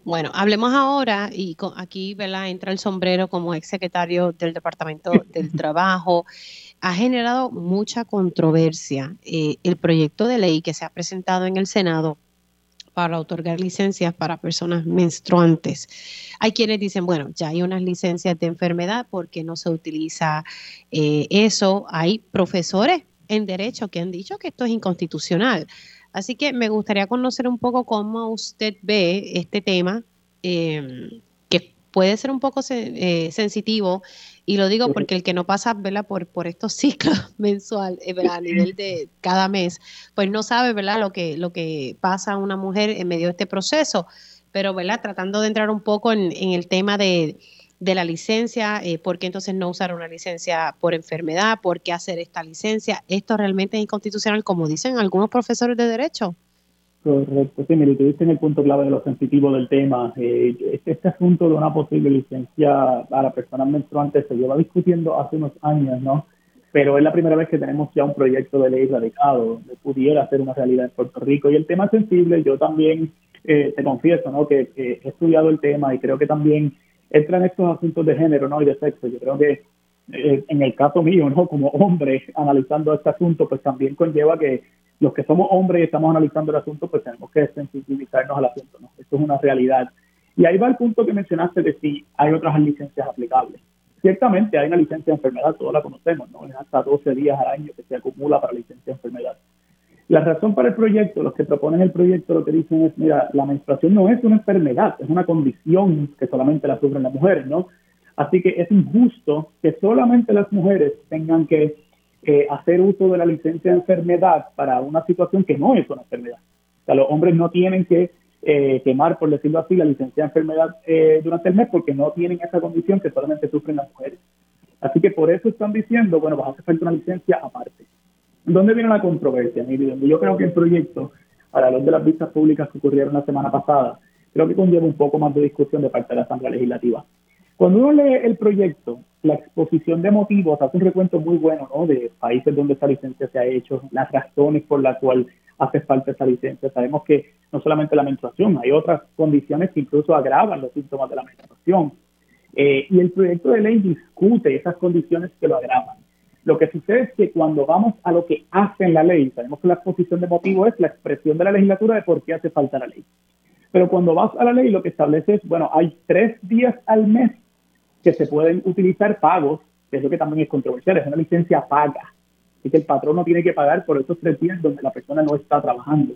Bueno, hablemos ahora, y aquí ¿verdad? entra el sombrero como ex secretario del Departamento del Trabajo ha generado mucha controversia eh, el proyecto de ley que se ha presentado en el Senado para otorgar licencias para personas menstruantes. Hay quienes dicen, bueno, ya hay unas licencias de enfermedad porque no se utiliza eh, eso. Hay profesores en derecho que han dicho que esto es inconstitucional. Así que me gustaría conocer un poco cómo usted ve este tema, que puede ser un poco sensitivo y lo digo porque el que no pasa ¿verdad? Por, por estos ciclos mensuales, eh, a nivel de cada mes, pues no sabe ¿verdad? Lo, que, lo que pasa a una mujer en medio de este proceso. Pero ¿verdad? tratando de entrar un poco en, el tema de, la licencia, eh, por qué entonces no usar una licencia por enfermedad, por qué hacer esta licencia. Esto realmente es inconstitucional, como dicen algunos profesores de derecho. Correcto, sí, mire, tú en el punto clave de lo sensitivo del tema. Eh, este, este, asunto de una posible licencia para personas menstruantes se lleva discutiendo hace unos años, ¿no? Pero es la primera vez que tenemos ya un proyecto de ley radicado donde pudiera ser una realidad en Puerto Rico. Y el tema sensible, yo también eh, te confieso, ¿no? Que, he estudiado el tema y creo que también entra en estos asuntos de género, ¿no? Y de sexo. Yo creo que eh, en el caso mío, ¿no? Como hombre, analizando este asunto, pues también conlleva que los que somos hombres y estamos analizando el asunto, pues tenemos que sensibilizarnos al asunto, ¿no? Esto es una realidad. Y ahí va el punto que mencionaste de si hay otras licencias aplicables. Ciertamente hay una licencia de enfermedad, todos la conocemos, ¿no? Es hasta 12 días al año que se acumula para licencia de enfermedad. La razón para el proyecto, los que proponen el proyecto lo que dicen es, mira, la menstruación no es una enfermedad, es una condición que solamente la sufren las mujeres, ¿no? Así que es injusto que solamente las mujeres tengan que hacer uso de la licencia de enfermedad para una situación que no es una enfermedad. O sea, los hombres no tienen que eh, quemar, por decirlo así, la licencia de enfermedad eh, durante el mes porque no tienen esa condición que solamente sufren las mujeres. Así que por eso están diciendo, bueno, va a hacer falta una licencia aparte. ¿Dónde viene la controversia? yo creo que el proyecto, a la luz de las vistas públicas que ocurrieron la semana pasada, creo que conlleva un poco más de discusión de parte de la Asamblea Legislativa. Cuando uno lee el proyecto, la exposición de motivos hace un recuento muy bueno ¿no? de países donde esa licencia se ha hecho, las razones por las cuales hace falta esa licencia. Sabemos que no solamente la menstruación, hay otras condiciones que incluso agravan los síntomas de la menstruación. Eh, y el proyecto de ley discute esas condiciones que lo agravan. Lo que sucede es que cuando vamos a lo que hace en la ley, sabemos que la exposición de motivo es la expresión de la legislatura de por qué hace falta la ley. Pero cuando vas a la ley, lo que establece es, bueno, hay tres días al mes que se pueden utilizar pagos, que es lo que también es controversial, es una licencia paga. Así que el patrón no tiene que pagar por esos tres días donde la persona no está trabajando.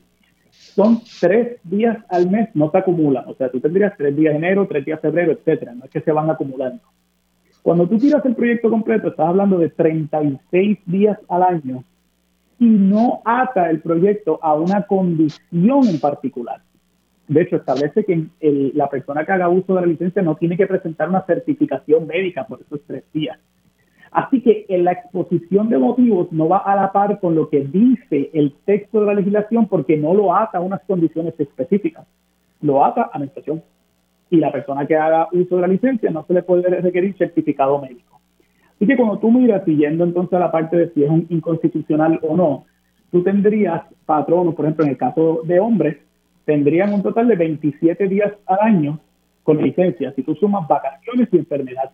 Son tres días al mes, no se acumulan. O sea, tú tendrías tres días de enero, tres días de febrero, etcétera. No es que se van acumulando. Cuando tú tiras el proyecto completo, estás hablando de 36 días al año y no ata el proyecto a una condición en particular. De hecho, establece que la persona que haga uso de la licencia no tiene que presentar una certificación médica por esos tres días. Así que en la exposición de motivos no va a la par con lo que dice el texto de la legislación porque no lo ata a unas condiciones específicas, lo ata a la situación. Y la persona que haga uso de la licencia no se le puede requerir certificado médico. Así que cuando tú miras, siguiendo entonces a la parte de si es un inconstitucional o no, tú tendrías patronos, por ejemplo, en el caso de hombres, tendrían un total de 27 días al año con licencia, si tú sumas vacaciones y enfermedad.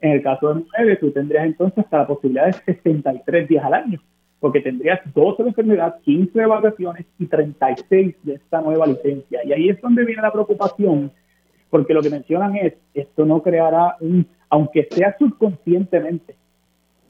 En el caso de mujeres, tú tendrías entonces hasta la posibilidad de 63 días al año, porque tendrías 12 de enfermedad, 15 de vacaciones y 36 de esta nueva licencia. Y ahí es donde viene la preocupación, porque lo que mencionan es, esto no creará un, aunque sea subconscientemente,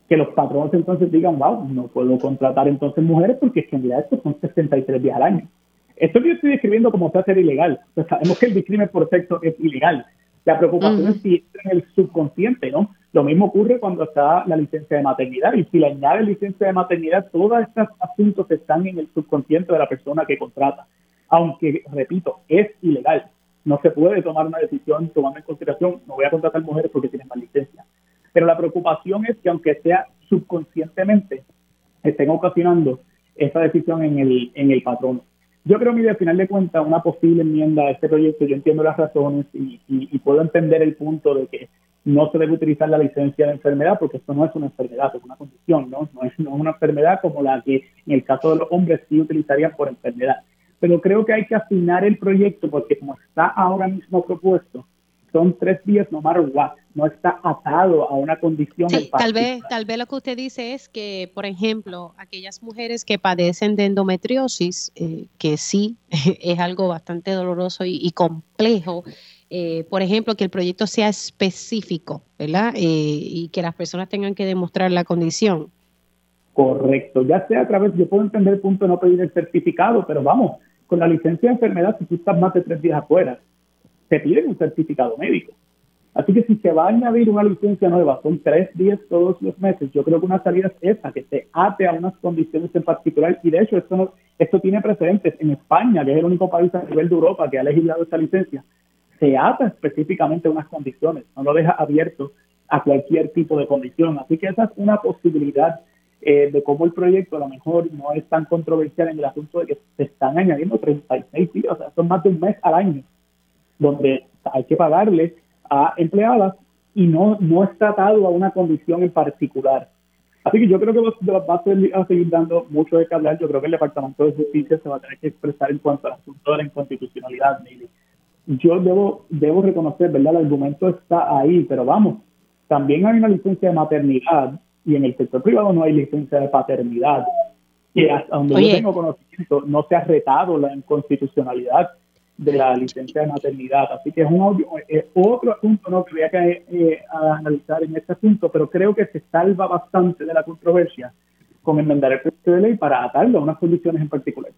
que los patrones entonces digan, wow, no puedo contratar entonces mujeres porque es que en realidad son 63 días al año. Esto que yo estoy describiendo como se hace ilegal. Pues sabemos que el discrimen por sexo es ilegal. La preocupación es si entra en el subconsciente, ¿no? Lo mismo ocurre cuando está la licencia de maternidad y si le añade licencia de maternidad, todos estos asuntos están en el subconsciente de la persona que contrata. Aunque, repito, es ilegal. No se puede tomar una decisión tomando en consideración, no voy a contratar mujeres porque tienen más licencia. Pero la preocupación es que aunque sea subconscientemente, estén ocasionando esa decisión en el, en el patrón. Yo creo, que al final de cuentas, una posible enmienda a este proyecto, yo entiendo las razones y, puedo entender el punto de que no se debe utilizar la licencia de enfermedad porque esto no es una enfermedad, es una condición, ¿no? No es, una enfermedad como la que en el caso de los hombres sí utilizarían por enfermedad. Pero creo que hay que afinar el proyecto porque como está ahora mismo propuesto, son tres días no matter what, no está atado a una condición. Sí, tal vez, tal vez lo que usted dice es que, por ejemplo, aquellas mujeres que padecen de endometriosis, eh, que sí es algo bastante doloroso y, complejo, eh, por ejemplo, que el proyecto sea específico, ¿verdad? Eh, y que las personas tengan que demostrar la condición. Correcto, ya sea a través, yo puedo entender el punto de no pedir el certificado, pero vamos, con la licencia de enfermedad, si tú estás más de tres días afuera, te piden un certificado médico. Así que si se va a añadir una licencia nueva, son tres días todos los meses, yo creo que una salida es esa, que se ate a unas condiciones en particular. Y de hecho, esto, no, esto tiene precedentes. En España, que es el único país a nivel de Europa que ha legislado esta licencia, se ata específicamente a unas condiciones, no lo deja abierto a cualquier tipo de condición. Así que esa es una posibilidad eh, de cómo el proyecto a lo mejor no es tan controversial en el asunto de que se están añadiendo 36 días, o sea, son más de un mes al año donde hay que pagarle a empleadas y no, no está atado a una condición en particular. Así que yo creo que va a, seguir dando mucho de qué hablar. Yo creo que el Departamento de Justicia se va a tener que expresar en cuanto al asunto de la inconstitucionalidad, Yo debo, debo reconocer, ¿verdad? El argumento está ahí, pero vamos, también hay una licencia de maternidad y en el sector privado no hay licencia de paternidad. Y hasta donde yo tengo conocimiento, no se ha retado la inconstitucionalidad de la licencia de maternidad. Así que es, un, otro asunto ¿no? que había que eh, analizar en este asunto, pero creo que se salva bastante de la controversia con enmendar el proyecto de ley para atarlo a unas condiciones en particular.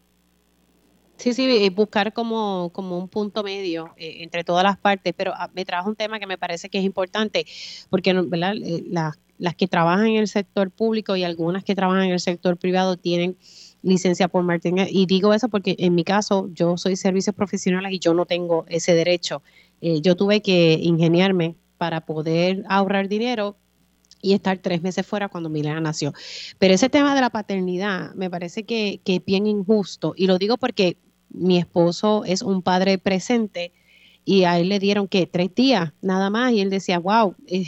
Sí, sí, buscar como, como un punto medio eh, entre todas las partes, pero ah, me trajo un tema que me parece que es importante, porque ¿verdad? Eh, las, las que trabajan en el sector público y algunas que trabajan en el sector privado tienen licencia por Martín. Y digo eso porque en mi caso yo soy servicios profesionales y yo no tengo ese derecho. Eh, yo tuve que ingeniarme para poder ahorrar dinero y estar tres meses fuera cuando Milena nació. Pero ese tema de la paternidad me parece que, que es bien injusto y lo digo porque mi esposo es un padre presente y a él le dieron que tres días nada más y él decía, wow, eh,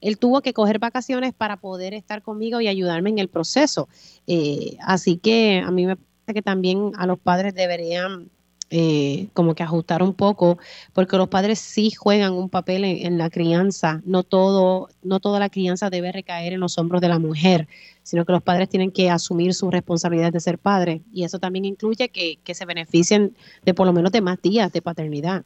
él tuvo que coger vacaciones para poder estar conmigo y ayudarme en el proceso. Eh, así que a mí me parece que también a los padres deberían eh, como que ajustar un poco, porque los padres sí juegan un papel en, la crianza. No todo, no toda la crianza debe recaer en los hombros de la mujer, sino que los padres tienen que asumir su responsabilidad de ser padres. Y eso también incluye que, que se beneficien de por lo menos de más días de paternidad.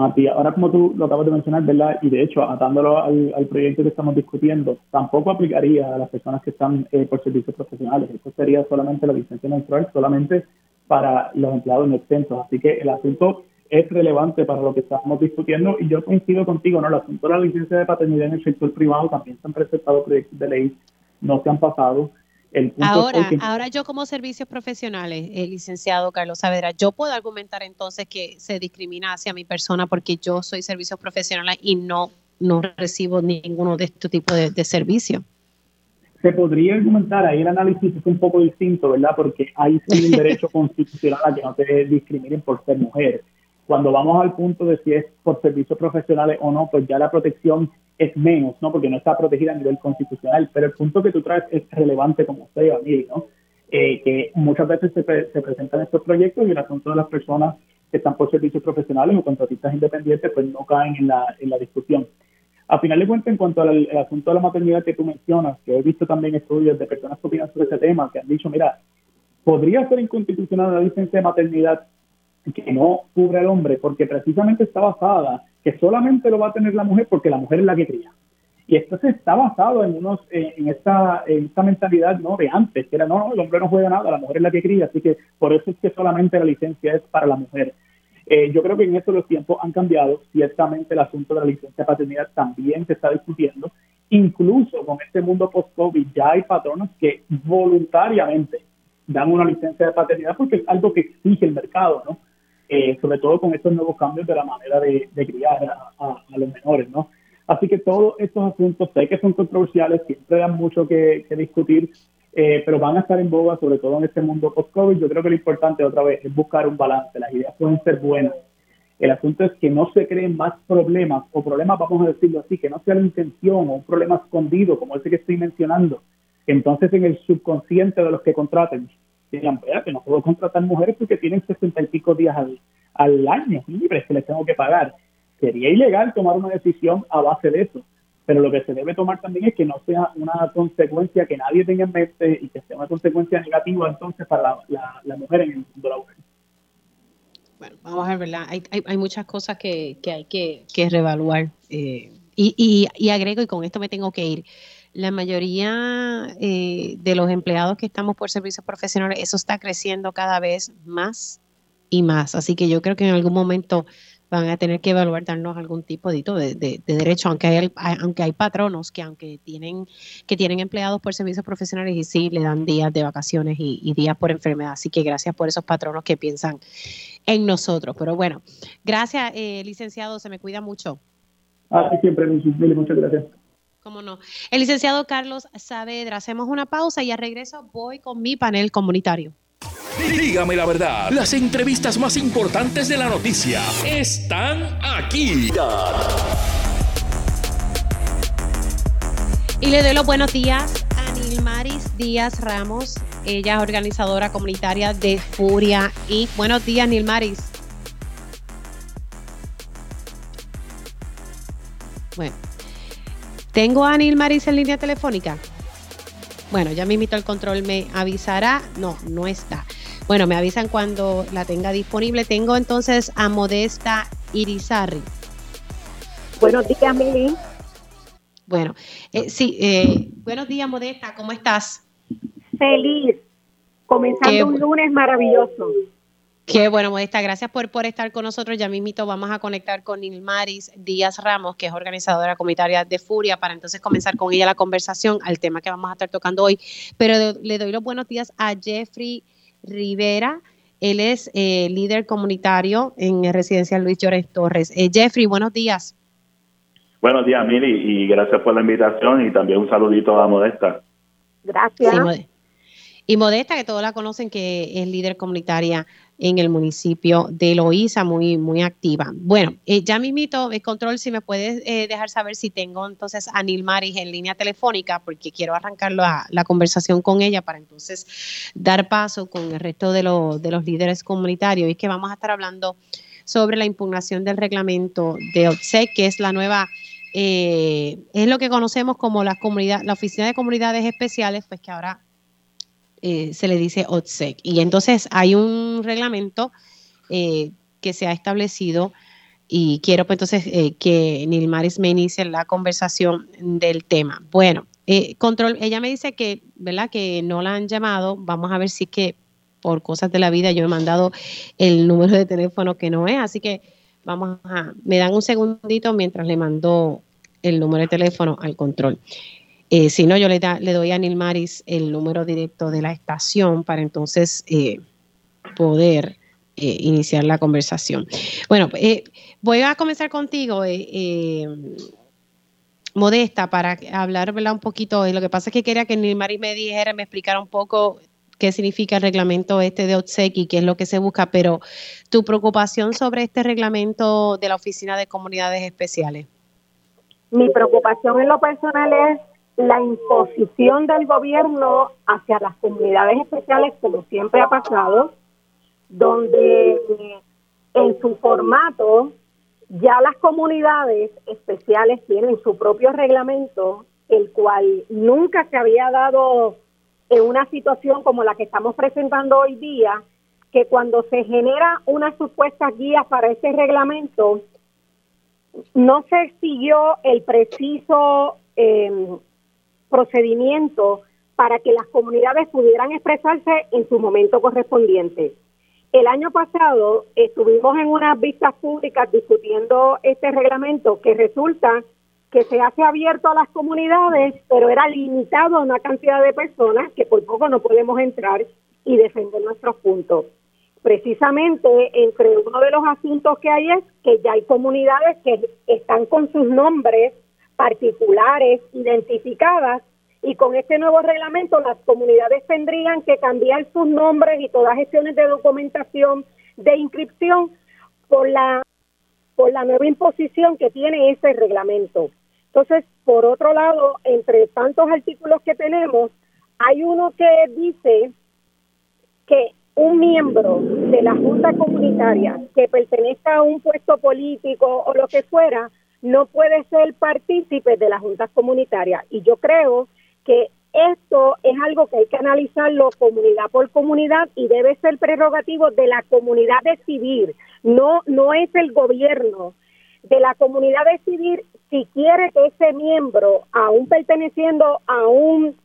Mati, ahora como tú lo acabas de mencionar, ¿verdad? Y de hecho, atándolo al, proyecto que estamos discutiendo, tampoco aplicaría a las personas que están eh, por servicios profesionales. Esto sería solamente la licencia menstrual, solamente para los empleados no extensos. Así que el asunto es relevante para lo que estamos discutiendo y yo coincido contigo, ¿no? El asunto de la licencia de paternidad en el sector privado también se han presentado proyectos de ley, no se han pasado. Ahora, ahora yo como servicios profesionales, el licenciado Carlos Saavedra, yo puedo argumentar entonces que se discrimina hacia mi persona porque yo soy servicios profesionales y no, no recibo ninguno de este tipo de, de servicios se podría argumentar, ahí el análisis es un poco distinto, ¿verdad? Porque hay un derecho constitucional a que no te discriminen por ser mujer. Cuando vamos al punto de si es por servicios profesionales o no, pues ya la protección es menos, ¿no? Porque no está protegida a nivel constitucional. Pero el punto que tú traes es relevante como usted, mí, ¿no? Eh, que muchas veces se, se presentan estos proyectos y el asunto de las personas que están por servicios profesionales o contratistas independientes, pues no caen en la, en la discusión. A final de cuentas, en cuanto al, asunto de la maternidad que tú mencionas, que he visto también estudios de personas que opinan sobre ese tema, que han dicho, mira, podría ser inconstitucional la licencia de maternidad que no cubre al hombre, porque precisamente está basada que solamente lo va a tener la mujer porque la mujer es la que cría. Y esto se está basado en unos en esta, en esta mentalidad no de antes, que era no, el hombre no juega nada, la mujer es la que cría, así que por eso es que solamente la licencia es para la mujer. Eh, yo creo que en eso los tiempos han cambiado. Ciertamente el asunto de la licencia de paternidad también se está discutiendo. Incluso con este mundo post-COVID ya hay patronos que voluntariamente dan una licencia de paternidad porque es algo que exige el mercado, ¿no? Eh, sobre todo con estos nuevos cambios de la manera de, criar a, los menores, ¿no? Así que todos estos asuntos sé que son controversiales, siempre dan mucho que discutir, eh, pero van a estar en boga, sobre todo en este mundo post-COVID. Yo creo que lo importante otra vez es buscar un balance. Las ideas pueden ser buenas. El asunto es que no se creen más problemas, o problemas, vamos a decirlo así, que no sea la intención o un problema escondido, como ese que estoy mencionando. Entonces, en el subconsciente de los que contraten, digan, que no puedo contratar mujeres porque tienen sesenta y pico días al, al año libres que les tengo que pagar. Sería ilegal tomar una decisión a base de eso pero lo que se debe tomar también es que no sea una consecuencia que nadie tenga en mente y que sea una consecuencia negativa entonces para la, mujer en el mundo laboral. Bueno, vamos a ver, ¿verdad? Hay, hay, muchas cosas que, hay que, que reevaluar. Eh, y, y, agrego, y con esto me tengo que ir, la mayoría eh, de los empleados que estamos por servicios profesionales, eso está creciendo cada vez más y más. Así que yo creo que en algún momento van a tener que evaluar darnos algún tipo de, de, derecho, aunque hay, aunque hay patronos que aunque tienen que tienen empleados por servicios profesionales y sí le dan días de vacaciones y, días por enfermedad. Así que gracias por esos patronos que piensan en nosotros. Pero bueno, gracias, eh, licenciado, se me cuida mucho. Ah, siempre, muchas gracias. ¿Cómo no? El licenciado Carlos Saavedra, hacemos una pausa y a regreso voy con mi panel comunitario. Dígame la verdad, las entrevistas más importantes de la noticia están aquí. Y le doy los buenos días a Nilmaris Díaz Ramos. Ella es organizadora comunitaria de Furia. Y buenos días, Nilmaris. Bueno, tengo a Nilmaris en línea telefónica. Bueno, ya me invito al control, me avisará. No, no está. Bueno, me avisan cuando la tenga disponible. Tengo entonces a Modesta Irizarri. Buenos días, Mili. Bueno, eh, sí, eh, buenos días, Modesta, ¿cómo estás? Feliz, comenzando un lunes maravilloso. Qué bueno, Modesta, gracias por, por estar con nosotros. Ya mismito vamos a conectar con Nilmaris Díaz Ramos, que es organizadora comunitaria de Furia, para entonces comenzar con ella la conversación al tema que vamos a estar tocando hoy. Pero le doy los buenos días a Jeffrey Rivera. Él es eh, líder comunitario en Residencial Luis Llores Torres. Eh, Jeffrey, buenos días. Buenos días, Mili, y gracias por la invitación y también un saludito a Modesta. Gracias. Y Modesta, que todos la conocen, que es líder comunitaria en el municipio de Loíza, muy, muy activa. Bueno, eh, ya mismito, el control, si me puedes eh, dejar saber si tengo entonces a Nilmaris en línea telefónica, porque quiero arrancar la, conversación con ella para entonces dar paso con el resto de, de los líderes comunitarios. Y es que vamos a estar hablando sobre la impugnación del reglamento de OTSEC, que es la nueva eh, es lo que conocemos como la comunidad, la Oficina de Comunidades Especiales, pues que ahora eh, se le dice OTSEC. Y entonces hay un reglamento eh, que se ha establecido y quiero pues entonces que Nilmaris me inicie la conversación del tema. Bueno, control, ella me dice que, ¿verdad? Que no la han llamado. Vamos a ver si que por cosas de la vida yo he mandado el número de teléfono que no es, así que Vamos a, me dan un segundito mientras le mando el número de teléfono al control. Eh, si no, yo le, le doy a Nilmaris el número directo de la estación para entonces eh, poder eh, iniciar la conversación. Bueno, voy a comenzar contigo, Modesta, para hablar un poquito. Lo que pasa es que quería que Nilmaris me dijera, me explicara un poco qué significa el reglamento este de OTSEC y qué es lo que se busca, pero tu preocupación sobre este reglamento de la Oficina de Comunidades Especiales. Mi preocupación en lo personal es la imposición del gobierno hacia las comunidades especiales, como siempre ha pasado, donde en su formato ya las comunidades especiales tienen su propio reglamento, el cual nunca se había dado en una situación como la que estamos presentando hoy día, que cuando se genera una supuesta guía para ese reglamento, no se siguió el preciso em, procedimiento para que las comunidades pudieran expresarse en su momento correspondiente. El año pasado estuvimos en unas vistas públicas discutiendo este reglamento que resulta que se hace abierto a las comunidades, pero era limitado a una cantidad de personas que por poco no podemos entrar y defender nuestros puntos. Precisamente entre uno de los asuntos que hay es que ya hay comunidades que están con sus nombres particulares identificadas y con este nuevo reglamento las comunidades tendrían que cambiar sus nombres y todas gestiones de documentación de inscripción por la por la nueva imposición que tiene ese reglamento. Entonces, por otro lado, entre tantos artículos que tenemos, hay uno que dice que un miembro de la Junta Comunitaria que pertenezca a un puesto político o lo que fuera, no puede ser partícipe de la Junta Comunitaria. Y yo creo que esto es algo que hay que analizarlo comunidad por comunidad y debe ser prerrogativo de la comunidad decidir. No, no es el gobierno de la comunidad decidir si quiere que ese miembro, aún perteneciendo a un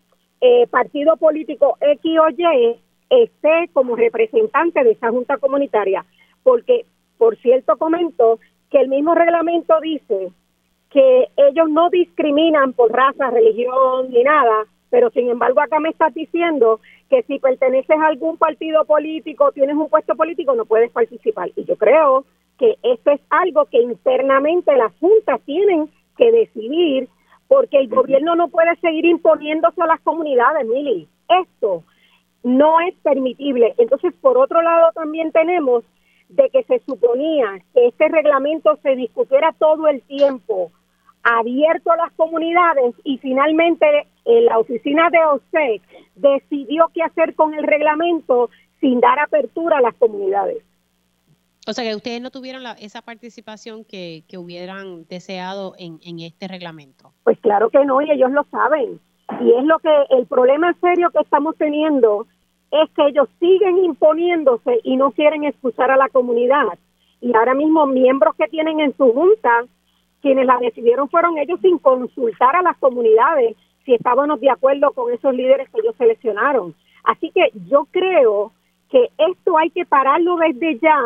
eh, partido político X o Y, esté como representante de esa junta comunitaria. Porque, por cierto, comento que el mismo reglamento dice que ellos no discriminan por raza, religión ni nada, pero sin embargo acá me estás diciendo que si perteneces a algún partido político, tienes un puesto político, no puedes participar. Y yo creo que esto es algo que internamente las juntas tienen que decidir porque el gobierno no puede seguir imponiéndose a las comunidades, Mili. Esto no es permitible. Entonces, por otro lado, también tenemos de que se suponía que este reglamento se discutiera todo el tiempo, abierto a las comunidades y finalmente eh, la oficina de OSEC decidió qué hacer con el reglamento sin dar apertura a las comunidades. O sea que ustedes no tuvieron esa participación que, hubieran deseado en, este reglamento. Pues claro que no, y ellos lo saben. Y es lo que el problema serio que estamos teniendo es que ellos siguen imponiéndose y no quieren expulsar a la comunidad. Y ahora mismo miembros que tienen en su junta, quienes la decidieron fueron ellos sin consultar a las comunidades si estábamos de acuerdo con esos líderes que ellos seleccionaron. Así que yo creo que esto hay que pararlo desde ya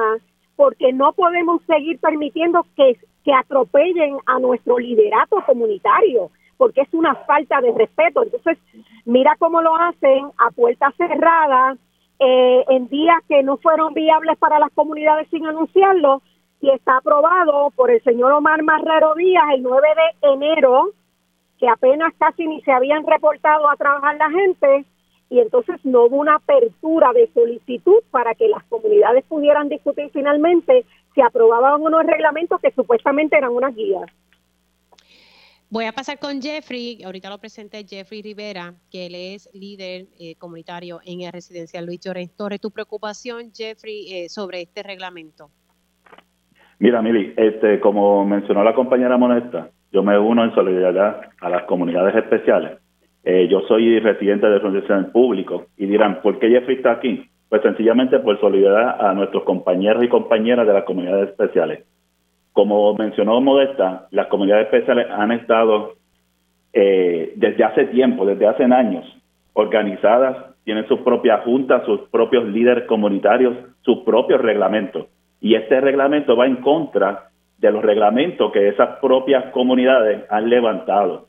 porque no podemos seguir permitiendo que, que atropellen a nuestro liderato comunitario, porque es una falta de respeto. Entonces, mira cómo lo hacen a puertas cerradas, eh, en días que no fueron viables para las comunidades sin anunciarlo, y está aprobado por el señor Omar Marrero Díaz el 9 de enero, que apenas casi ni se habían reportado a trabajar la gente, y entonces no hubo una apertura de solicitud para que las comunidades pudieran discutir finalmente si aprobaban unos reglamentos que supuestamente eran unas guías. Voy a pasar con Jeffrey, ahorita lo presenté Jeffrey Rivera, que él es líder eh, comunitario en el residencial Luis Llorens. ¿Tu preocupación, Jeffrey, eh, sobre este reglamento? Mira, Mili, este, como mencionó la compañera Monesta, yo me uno en solidaridad a las comunidades especiales. Eh, yo soy residente de residencial público y dirán, ¿por qué Jeffrey está aquí? Pues sencillamente por solidaridad a nuestros compañeros y compañeras de las comunidades especiales como mencionó Modesta, las comunidades especiales han estado eh, desde hace tiempo, desde hace años, organizadas, tienen sus propias juntas, sus propios líderes comunitarios, sus propios reglamentos. Y este reglamento va en contra de los reglamentos que esas propias comunidades han levantado.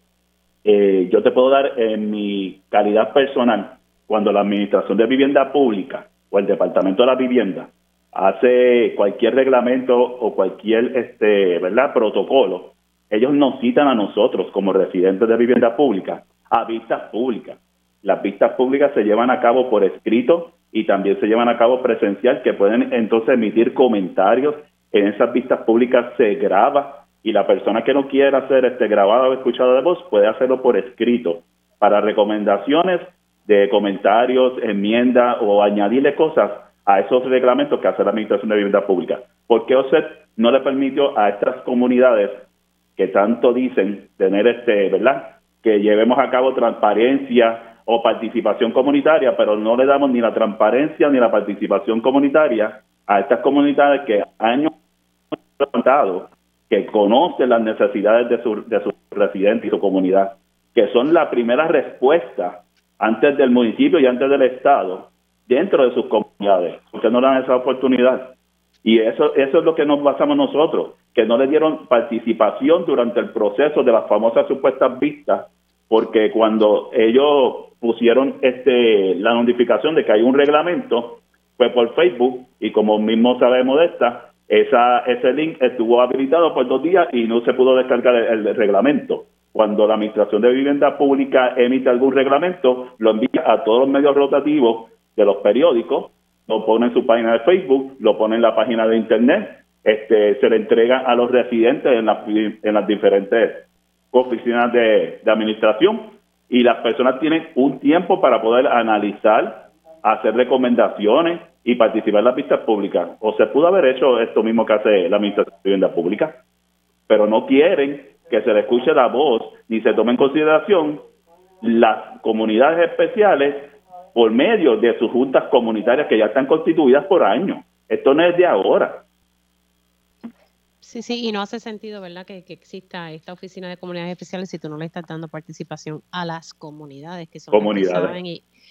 Eh, yo te puedo dar en mi calidad personal, cuando la Administración de Vivienda Pública o el Departamento de la Vivienda hace cualquier reglamento o cualquier este, ¿verdad? protocolo, ellos nos citan a nosotros como residentes de vivienda pública a vistas públicas. Las vistas públicas se llevan a cabo por escrito y también se llevan a cabo presencial, que pueden entonces emitir comentarios. En esas vistas públicas se graba y la persona que no quiera ser este, grabada o escuchada de voz puede hacerlo por escrito para recomendaciones de comentarios, enmiendas o añadirle cosas a esos reglamentos que hace la Administración de Vivienda Pública. ¿Por qué OSET no le permitió a estas comunidades que tanto dicen tener este, ¿verdad? Que llevemos a cabo transparencia o participación comunitaria, pero no le damos ni la transparencia ni la participación comunitaria a estas comunidades que años levantado, que conocen las necesidades de sus de su residentes y su comunidad, que son la primera respuesta antes del municipio y antes del Estado dentro de sus comunidades, porque no le dan esa oportunidad. Y eso, eso es lo que nos basamos nosotros, que no le dieron participación durante el proceso de las famosas supuestas vistas, porque cuando ellos pusieron este la notificación de que hay un reglamento, fue por Facebook, y como mismo sabemos de esta, esa, ese link estuvo habilitado por dos días y no se pudo descargar el reglamento. Cuando la Administración de Vivienda Pública emite algún reglamento, lo envía a todos los medios rotativos de los periódicos, lo pone en su página de Facebook, lo pone en la página de Internet, este, se le entrega a los residentes en, en las diferentes oficinas de, administración y las personas tienen un tiempo para poder analizar, hacer recomendaciones y participar en las vistas públicas. O se pudo haber hecho esto mismo que hace la Administración de Vivienda Pública, pero no quieren que se le escuche la voz ni se tome en consideración las comunidades especiales por medio de sus juntas comunitarias que ya están constituidas por años. Esto no es de ahora. Sí, sí, y no hace sentido, ¿verdad?, que, exista esta oficina de comunidades especiales si tú no le estás dando participación a las comunidades, que son comunidades. las que saben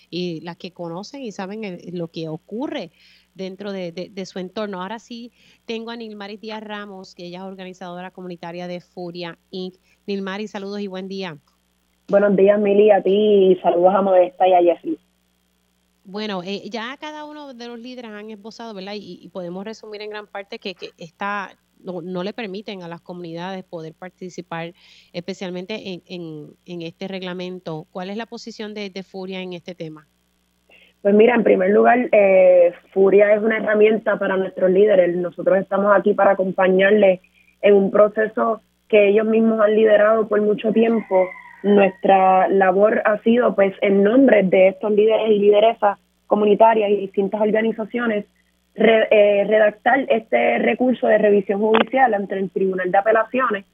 y, las que conocen y saben lo que ocurre dentro de, su entorno. Ahora sí tengo a Nilmaris Díaz Ramos, que ella es organizadora comunitaria de Furia Inc. Nilmaris, saludos y buen día. Buenos días, Mili, a ti y saludos a Modesta y a Jeffrey. Bueno, eh, ya cada uno de los líderes han esbozado, ¿verdad? Y, podemos resumir en gran parte que, está, no, le permiten a las comunidades poder participar, especialmente en, este reglamento. ¿Cuál es la posición de, Furia en este tema? Pues mira, en primer lugar, eh, Furia es una herramienta para nuestros líderes. Nosotros estamos aquí para acompañarles en un proceso que ellos mismos han liderado por mucho tiempo nuestra labor ha sido, pues, en nombre de estos líderes y lideresas comunitarias y distintas organizaciones, eh, redactar este recurso de revisión judicial ante el Tribunal de Apelaciones,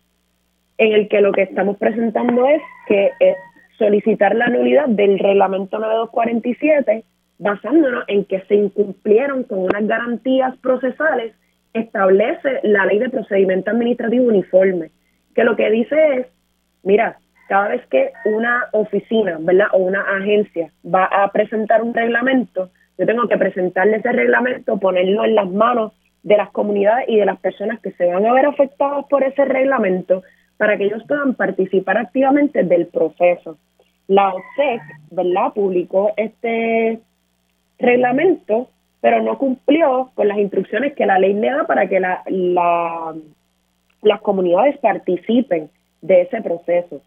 en el que lo que estamos presentando es que es solicitar la nulidad del reglamento 9247, basándonos en que se incumplieron con unas garantías procesales, establece la ley de procedimiento administrativo uniforme, que lo que dice es, mira, cada vez que una oficina, ¿verdad? O una agencia va a presentar un reglamento, yo tengo que presentarle ese reglamento, ponerlo en las manos de las comunidades y de las personas que se van a ver afectadas por ese reglamento para que ellos puedan participar activamente del proceso. La OSEC, ¿verdad? Publicó este reglamento, pero no cumplió con las instrucciones que la ley le da para que la, las comunidades participen de ese proceso.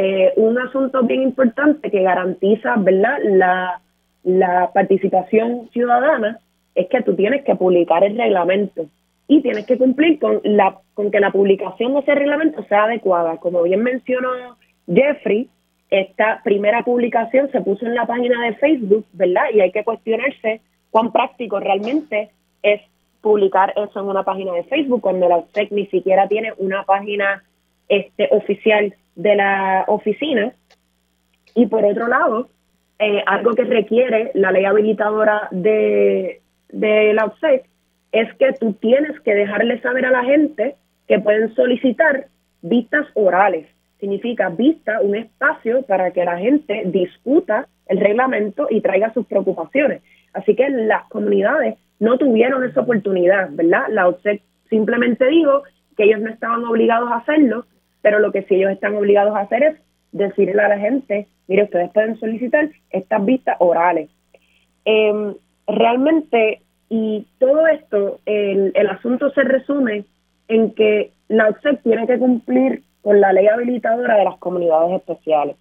Eh, un asunto bien importante que garantiza ¿verdad? La, la participación ciudadana es que tú tienes que publicar el reglamento y tienes que cumplir con la con que la publicación de ese reglamento sea adecuada. Como bien mencionó Jeffrey, esta primera publicación se puso en la página de Facebook, ¿verdad? Y hay que cuestionarse cuán práctico realmente es publicar eso en una página de Facebook cuando la OPSEC ni siquiera tiene una página este, oficial de la oficina. Y por otro lado, eh, algo que requiere la ley habilitadora de, de la OPSEC es que tú tienes que dejarle saber a la gente que pueden solicitar vistas orales significa vista, un espacio para que la gente discuta el reglamento y traiga sus preocupaciones. Así que las comunidades no tuvieron esa oportunidad, ¿verdad? La OPSEC simplemente dijo que ellos no estaban obligados a hacerlo, pero lo que sí ellos están obligados a hacer es decirle a la gente, mire, ustedes pueden solicitar estas vistas orales. Em, realmente, y todo esto, el, asunto se resume en que la OPSEC tiene que cumplir con la ley habilitadora de las comunidades especiales.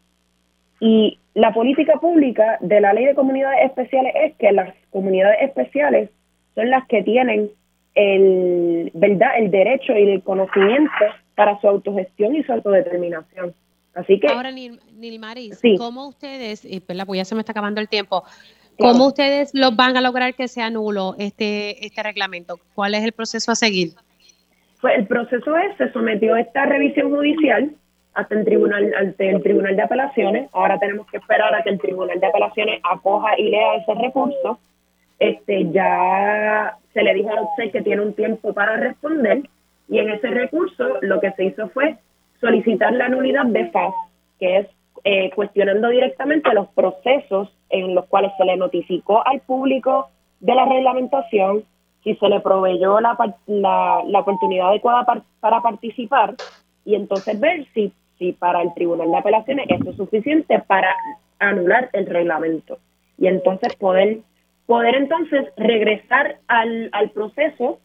Y la política pública de la ley de comunidades especiales es que las comunidades especiales son las que tienen el, ¿verdad? el derecho y el conocimiento para su autogestión y su autodeterminación. Así que. Ahora, Nilmaris, ¿cómo ustedes, y pues ya se me está acabando el tiempo, cómo ustedes los van a lograr que sea nulo este, este reglamento? ¿Cuál es el proceso a seguir? Pues el proceso es, se sometió esta revisión judicial hasta el tribunal, ante el Tribunal de Apelaciones. Ahora tenemos que esperar a que el Tribunal de Apelaciones acoja y lea ese recurso. Este, ya se le dijo a usted que tiene un tiempo para responder y en ese recurso lo que se hizo fue solicitar la nulidad de FAS, que es eh, cuestionando directamente los procesos en los cuales se le notificó al público de la reglamentación, si se le proveyó la, la, oportunidad adecuada para participar y entonces ver si, si para el Tribunal de Apelaciones eso es suficiente para anular el reglamento. Y entonces poder poder entonces regresar al, al proceso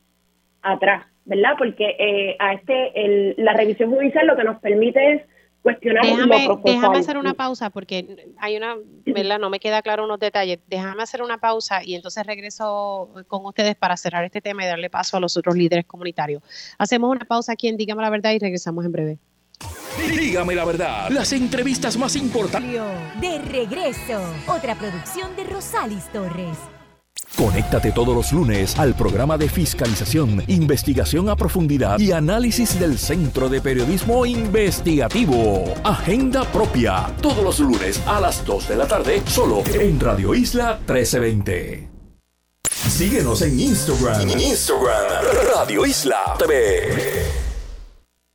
atrás, ¿verdad? Porque eh, a este el, la revisión judicial lo que nos permite es déjame, Déjame hacer una pausa porque hay una, ¿verdad? No me queda claro unos detalles. Déjame hacer una pausa y entonces regreso con ustedes para cerrar este tema y darle paso a los otros líderes comunitarios. Hacemos una pausa aquí en Dígame la Verdad y regresamos en breve. Dígame la verdad, las entrevistas más importantes. De regreso, otra producción de Rosalis Torres. Conéctate todos los lunes al programa de fiscalización, investigación a profundidad y análisis del Centro de Periodismo Investigativo. Agenda propia. Todos los lunes a las 2 de la tarde, solo en Radio Isla 1320. Síguenos en Instagram. Instagram, Radio Isla TV.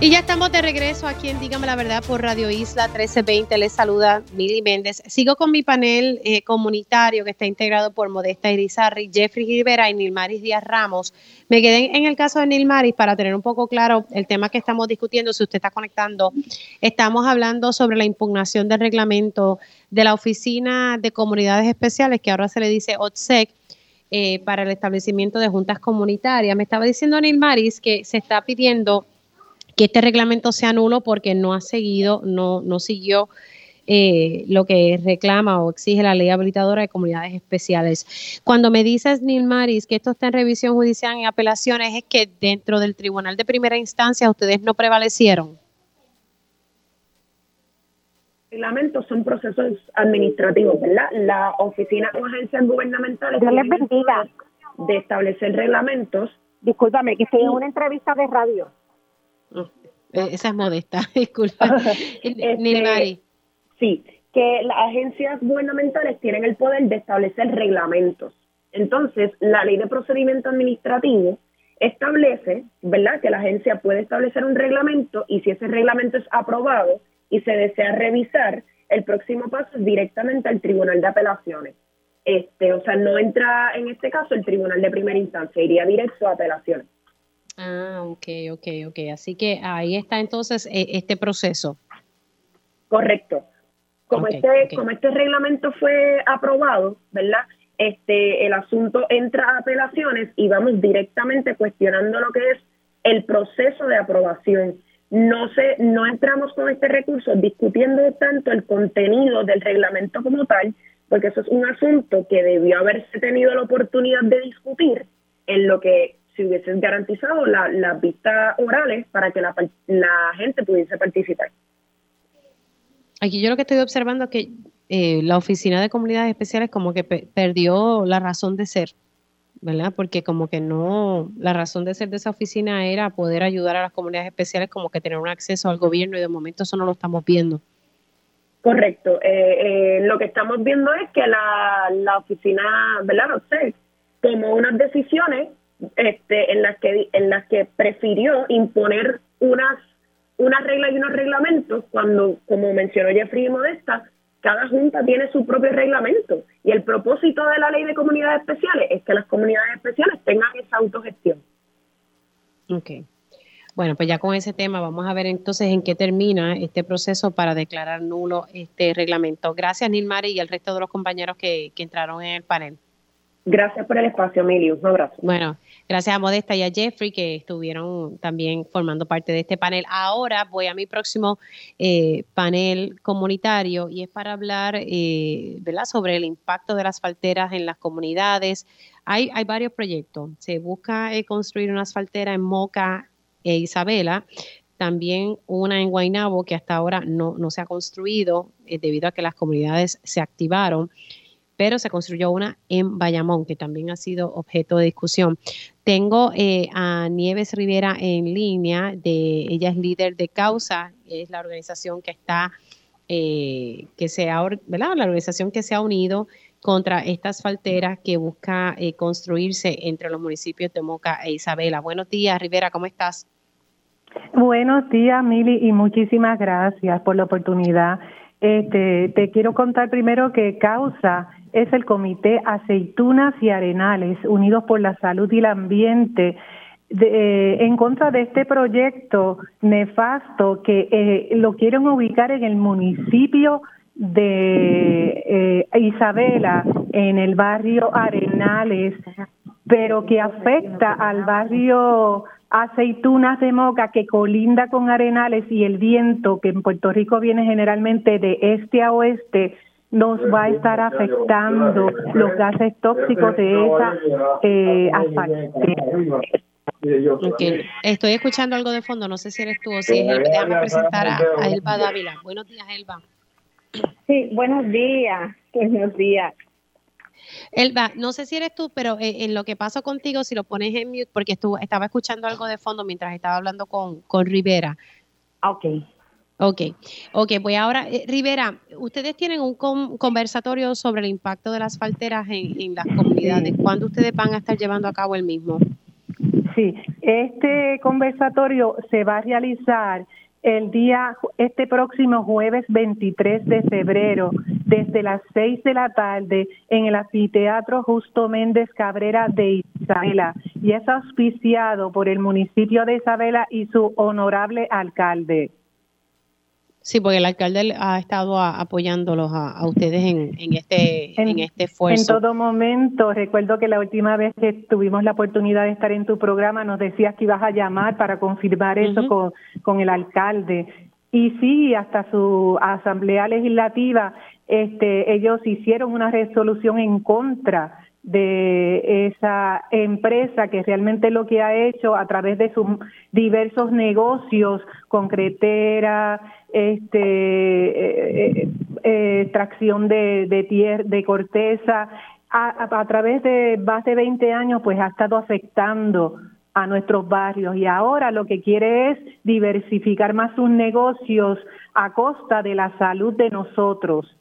Y ya estamos de regreso aquí en Dígame la Verdad por Radio Isla 1320. Les saluda Mili Méndez. Sigo con mi panel eh, comunitario que está integrado por Modesta Irizarri, Jeffrey Rivera y Nilmaris Díaz Ramos. Me quedé en el caso de Nilmaris para tener un poco claro el tema que estamos discutiendo. Si usted está conectando, estamos hablando sobre la impugnación del reglamento de la Oficina de Comunidades Especiales, que ahora se le dice OTSEC, eh, para el establecimiento de juntas comunitarias. Me estaba diciendo Nilmaris que se está pidiendo que este reglamento sea nulo porque no ha seguido, no, no siguió eh, lo que reclama o exige la ley habilitadora de comunidades especiales. Cuando me dices, Nilmaris, que esto está en revisión judicial en apelaciones, es que dentro del tribunal de primera instancia ustedes no prevalecieron. Reglamentos son procesos administrativos, ¿verdad? La oficina o agencias gubernamentales de establecer reglamentos. Discúlpame, que estoy en una entrevista de radio. Eh, esa es modesta, disculpa. este, sí, que las agencias gubernamentales tienen el poder de establecer reglamentos. Entonces, la ley de procedimiento administrativo establece, ¿verdad?, que la agencia puede establecer un reglamento y si ese reglamento es aprobado y se desea revisar, el próximo paso es directamente al Tribunal de Apelaciones. Este, o sea, no entra en este caso el Tribunal de Primera Instancia, iría directo a apelaciones. Ah, ok, ok, ok. Así que ahí está entonces eh, este proceso. Correcto. Como, este, como este reglamento fue aprobado, ¿verdad? este el asunto entra a apelaciones y vamos directamente cuestionando lo que es el proceso de aprobación. No se, no entramos con este recurso discutiendo tanto el contenido del reglamento como tal, porque eso es un asunto que debió haberse tenido la oportunidad de discutir en lo que si hubiesen garantizado las vistas orales para que la, la gente pudiese participar. Aquí yo lo que estoy observando es que eh, la Oficina de Comunidades Especiales como que perdió la razón de ser, ¿verdad? Porque como que no, la razón de ser de esa oficina era poder ayudar a las comunidades especiales como que tener un acceso al gobierno y de momento eso no lo estamos viendo. Correcto. Eh, eh, lo que estamos viendo es que la, la oficina, ¿verdad? No sé, tomó unas decisiones este, en las que en las que prefirió imponer unas unas reglas y unos reglamentos cuando, como mencionó Jeffrey Modesta, cada junta tiene su propio reglamento y el propósito de la ley de comunidades especiales es que las comunidades especiales tengan esa autogestión. Ok. Bueno, pues ya con ese tema vamos a ver entonces en qué termina este proceso para declarar nulo este reglamento. Gracias, Nilmari, y al resto de los compañeros que, que entraron en el panel. Gracias por el espacio, Emilio. Un abrazo. Bueno, gracias a Modesta y a Jeffrey que estuvieron también formando parte de este panel. Ahora voy a mi próximo eh, panel comunitario y es para hablar eh, sobre el impacto de las falteras en las comunidades. Hay, hay varios proyectos. Se busca eh, construir una asfaltera en Moca e Isabela. También una en Guaynabo que hasta ahora no, no se ha construido debido a que las comunidades se activaron pero se construyó una en Bayamón, que también ha sido objeto de discusión. Tengo eh, a Nieves Rivera en línea, de, ella es líder de Causa, es la organización que está, eh, que se ha. La organización que se ha unido contra estas falteras que busca eh, construirse entre los municipios de Moca e Isabela. Buenos días, Rivera, ¿cómo estás? Buenos días, Mili, y muchísimas gracias por la oportunidad. Este, te quiero contar primero que Causa es el Comité Aceitunas y Arenales Unidos por la Salud y el Ambiente eh, en contra de este proyecto nefasto que eh, lo quieren ubicar en el municipio de eh, Isabela, en el barrio Arenales, pero que afecta al barrio Aceitunas de Moca, que colinda con Arenales y el viento que en Puerto Rico viene generalmente de este a oeste, nos va a estar afectando los gases tóxicos de esa eh, Estoy escuchando algo de fondo, no sé si eres tú o si es Elba. Déjame presentar a, Elba Dávila. Buenos días, Elba. Sí, buenos días. Buenos días. Elba, no sé si eres tú, pero eh, en lo que pasó contigo, si lo pones en mute, porque estuvo, estaba escuchando algo de fondo mientras estaba hablando con, con Rivera. Ok. Ok, ok, voy ahora. Eh, Rivera, ustedes tienen un conversatorio sobre el impacto de las falteras en, las comunidades. ¿Cuándo ustedes van a estar llevando a cabo el mismo? Sí, este conversatorio se va a realizar el día, este próximo jueves 23 de febrero, desde las 6 de la tarde, en el anfiteatro Justo Méndez Cabrera de Isabela, y es auspiciado por el municipio de Isabela y su honorable alcalde. Sí, porque el alcalde ha estado apoyándolos a, ustedes en, este, en, este esfuerzo. En todo momento, recuerdo que la última vez que tuvimos la oportunidad de estar en tu programa nos decías que ibas a llamar para confirmar eso con, con el alcalde. Y sí, hasta su asamblea legislativa, este, ellos hicieron una resolución en contra de esa empresa que realmente lo que ha hecho a través de sus diversos negocios, concretera, este, eh, eh, eh, extracción de, de, tier, de corteza, a, a, través de más de 20 años, pues ha estado afectando a nuestros barrios y ahora lo que quiere es diversificar más sus negocios a costa de la salud de nosotros.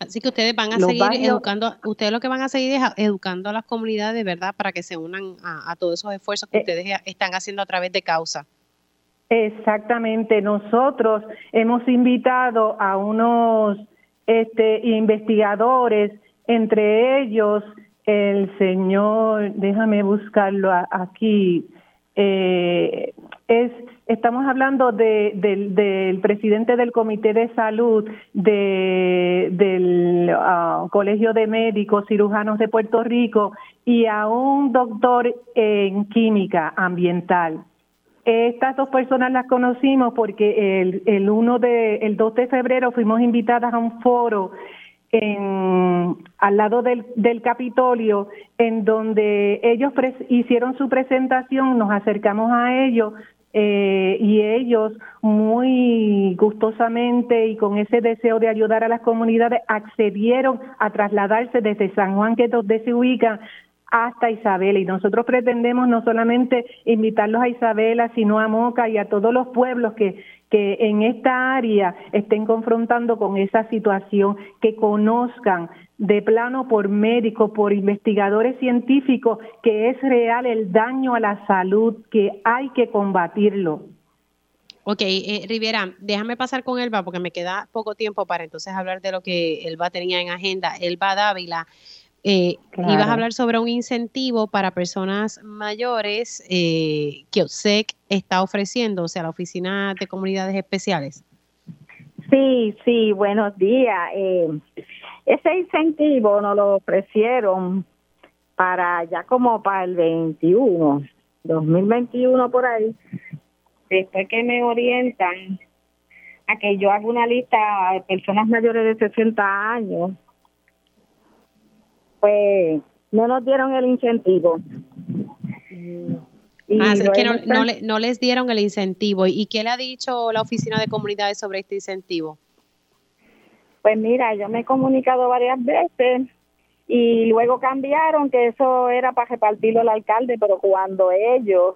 Así que ustedes van a seguir educando, ustedes lo que van a seguir es educando a las comunidades, ¿verdad? Para que se unan a, todos esos esfuerzos que eh, ustedes están haciendo a través de causa. Exactamente, nosotros hemos invitado a unos este, investigadores, entre ellos el señor, déjame buscarlo aquí, eh, es estamos hablando de, del, presidente del Comité de Salud de, del ah, Colegio de Médicos Cirujanos de Puerto Rico y a un doctor en química ambiental. Estas dos personas las conocimos porque el, el, uno de, el 2 de febrero fuimos invitadas a un foro en, al lado del, del Capitolio, en donde ellos hicieron su presentación, nos acercamos a ellos eh, y ellos muy gustosamente y con ese deseo de ayudar a las comunidades accedieron a trasladarse desde San Juan, que es donde se ubican, hasta Isabela. Y nosotros pretendemos no solamente invitarlos a Isabela, sino a Moca y a todos los pueblos que, que en esta área estén confrontando con esa situación, que conozcan de plano por médicos, por investigadores científicos, que es real el daño a la salud, que hay que combatirlo. Ok, eh, Riviera, déjame pasar con Elba porque me queda poco tiempo para entonces hablar de lo que Elba tenía en agenda. Elba Dávila, eh, ibas a hablar sobre un incentivo para personas mayores eh, que OSEC está ofreciendo, o sea, la Oficina de Comunidades Especiales. Sí, sí, buenos días. Eh, ese incentivo nos lo ofrecieron para ya como para el 21, 2021 por ahí, después que me orientan a que yo haga una lista de personas mayores de 60 años, pues no nos dieron el incentivo. ah, es que no, no, les dieron el incentivo. ¿Y qué le ha dicho la Oficina de Comunidades sobre este incentivo? Pues mira, yo me he comunicado varias veces y luego cambiaron que eso era para repartirlo al alcalde, pero cuando ellos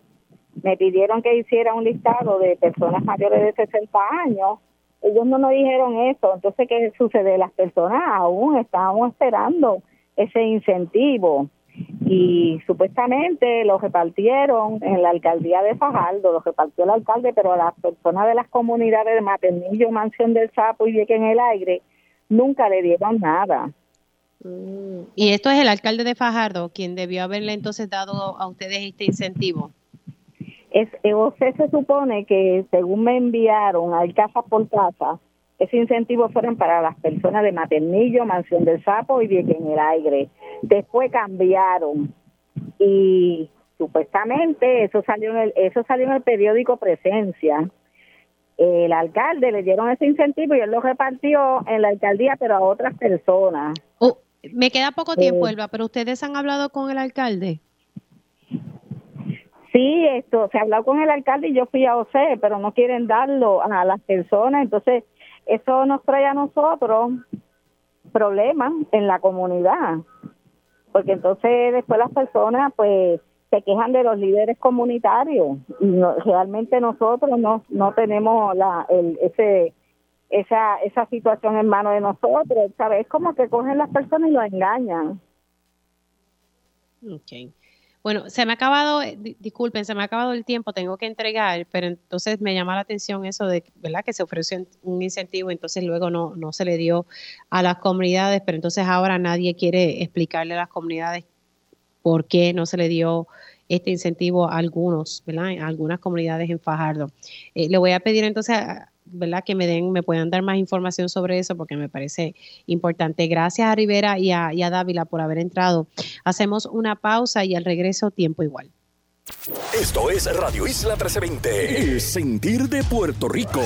me pidieron que hiciera un listado de personas mayores de 60 años, ellos no nos dijeron eso. Entonces, ¿qué sucede? Las personas aún estábamos esperando ese incentivo y supuestamente lo repartieron en la alcaldía de Fajardo, lo repartió el alcalde, pero a las personas de las comunidades de Maternillo, Mansión del Sapo y Vieque en el Aire nunca le dieron nada. Y esto es el alcalde de Fajardo, quien debió haberle entonces dado a ustedes este incentivo. Es, usted se supone que según me enviaron al casa por casa, ese incentivo fueron para las personas de Maternillo, Mansión del Sapo y Vieque en el Aire. Después cambiaron y supuestamente eso salió en el, eso salió en el periódico Presencia el alcalde le dieron ese incentivo y él lo repartió en la alcaldía, pero a otras personas. Oh, me queda poco tiempo, Elba, pero ustedes han hablado con el alcalde. Sí, esto, se ha hablado con el alcalde y yo fui a OCE, pero no quieren darlo a las personas, entonces eso nos trae a nosotros problemas en la comunidad, porque entonces después las personas pues se quejan de los líderes comunitarios y realmente nosotros no no tenemos la el, ese esa esa situación en manos de nosotros sabes como que cogen las personas y los engañan. Okay bueno, se me ha acabado, eh, disculpen, se me ha acabado el tiempo, tengo que entregar, pero entonces me llama la atención eso de, ¿verdad? Que se ofreció un incentivo, entonces luego no, no se le dio a las comunidades, pero entonces ahora nadie quiere explicarle a las comunidades por qué no se le dio este incentivo a algunos, ¿verdad? A algunas comunidades en Fajardo. Eh, le voy a pedir entonces, ¿verdad? Que me den, me puedan dar más información sobre eso porque me parece importante. Gracias a Rivera y a, y a Dávila por haber entrado. Hacemos una pausa y al regreso tiempo igual. Esto es Radio Isla 1320, el sentir de Puerto Rico.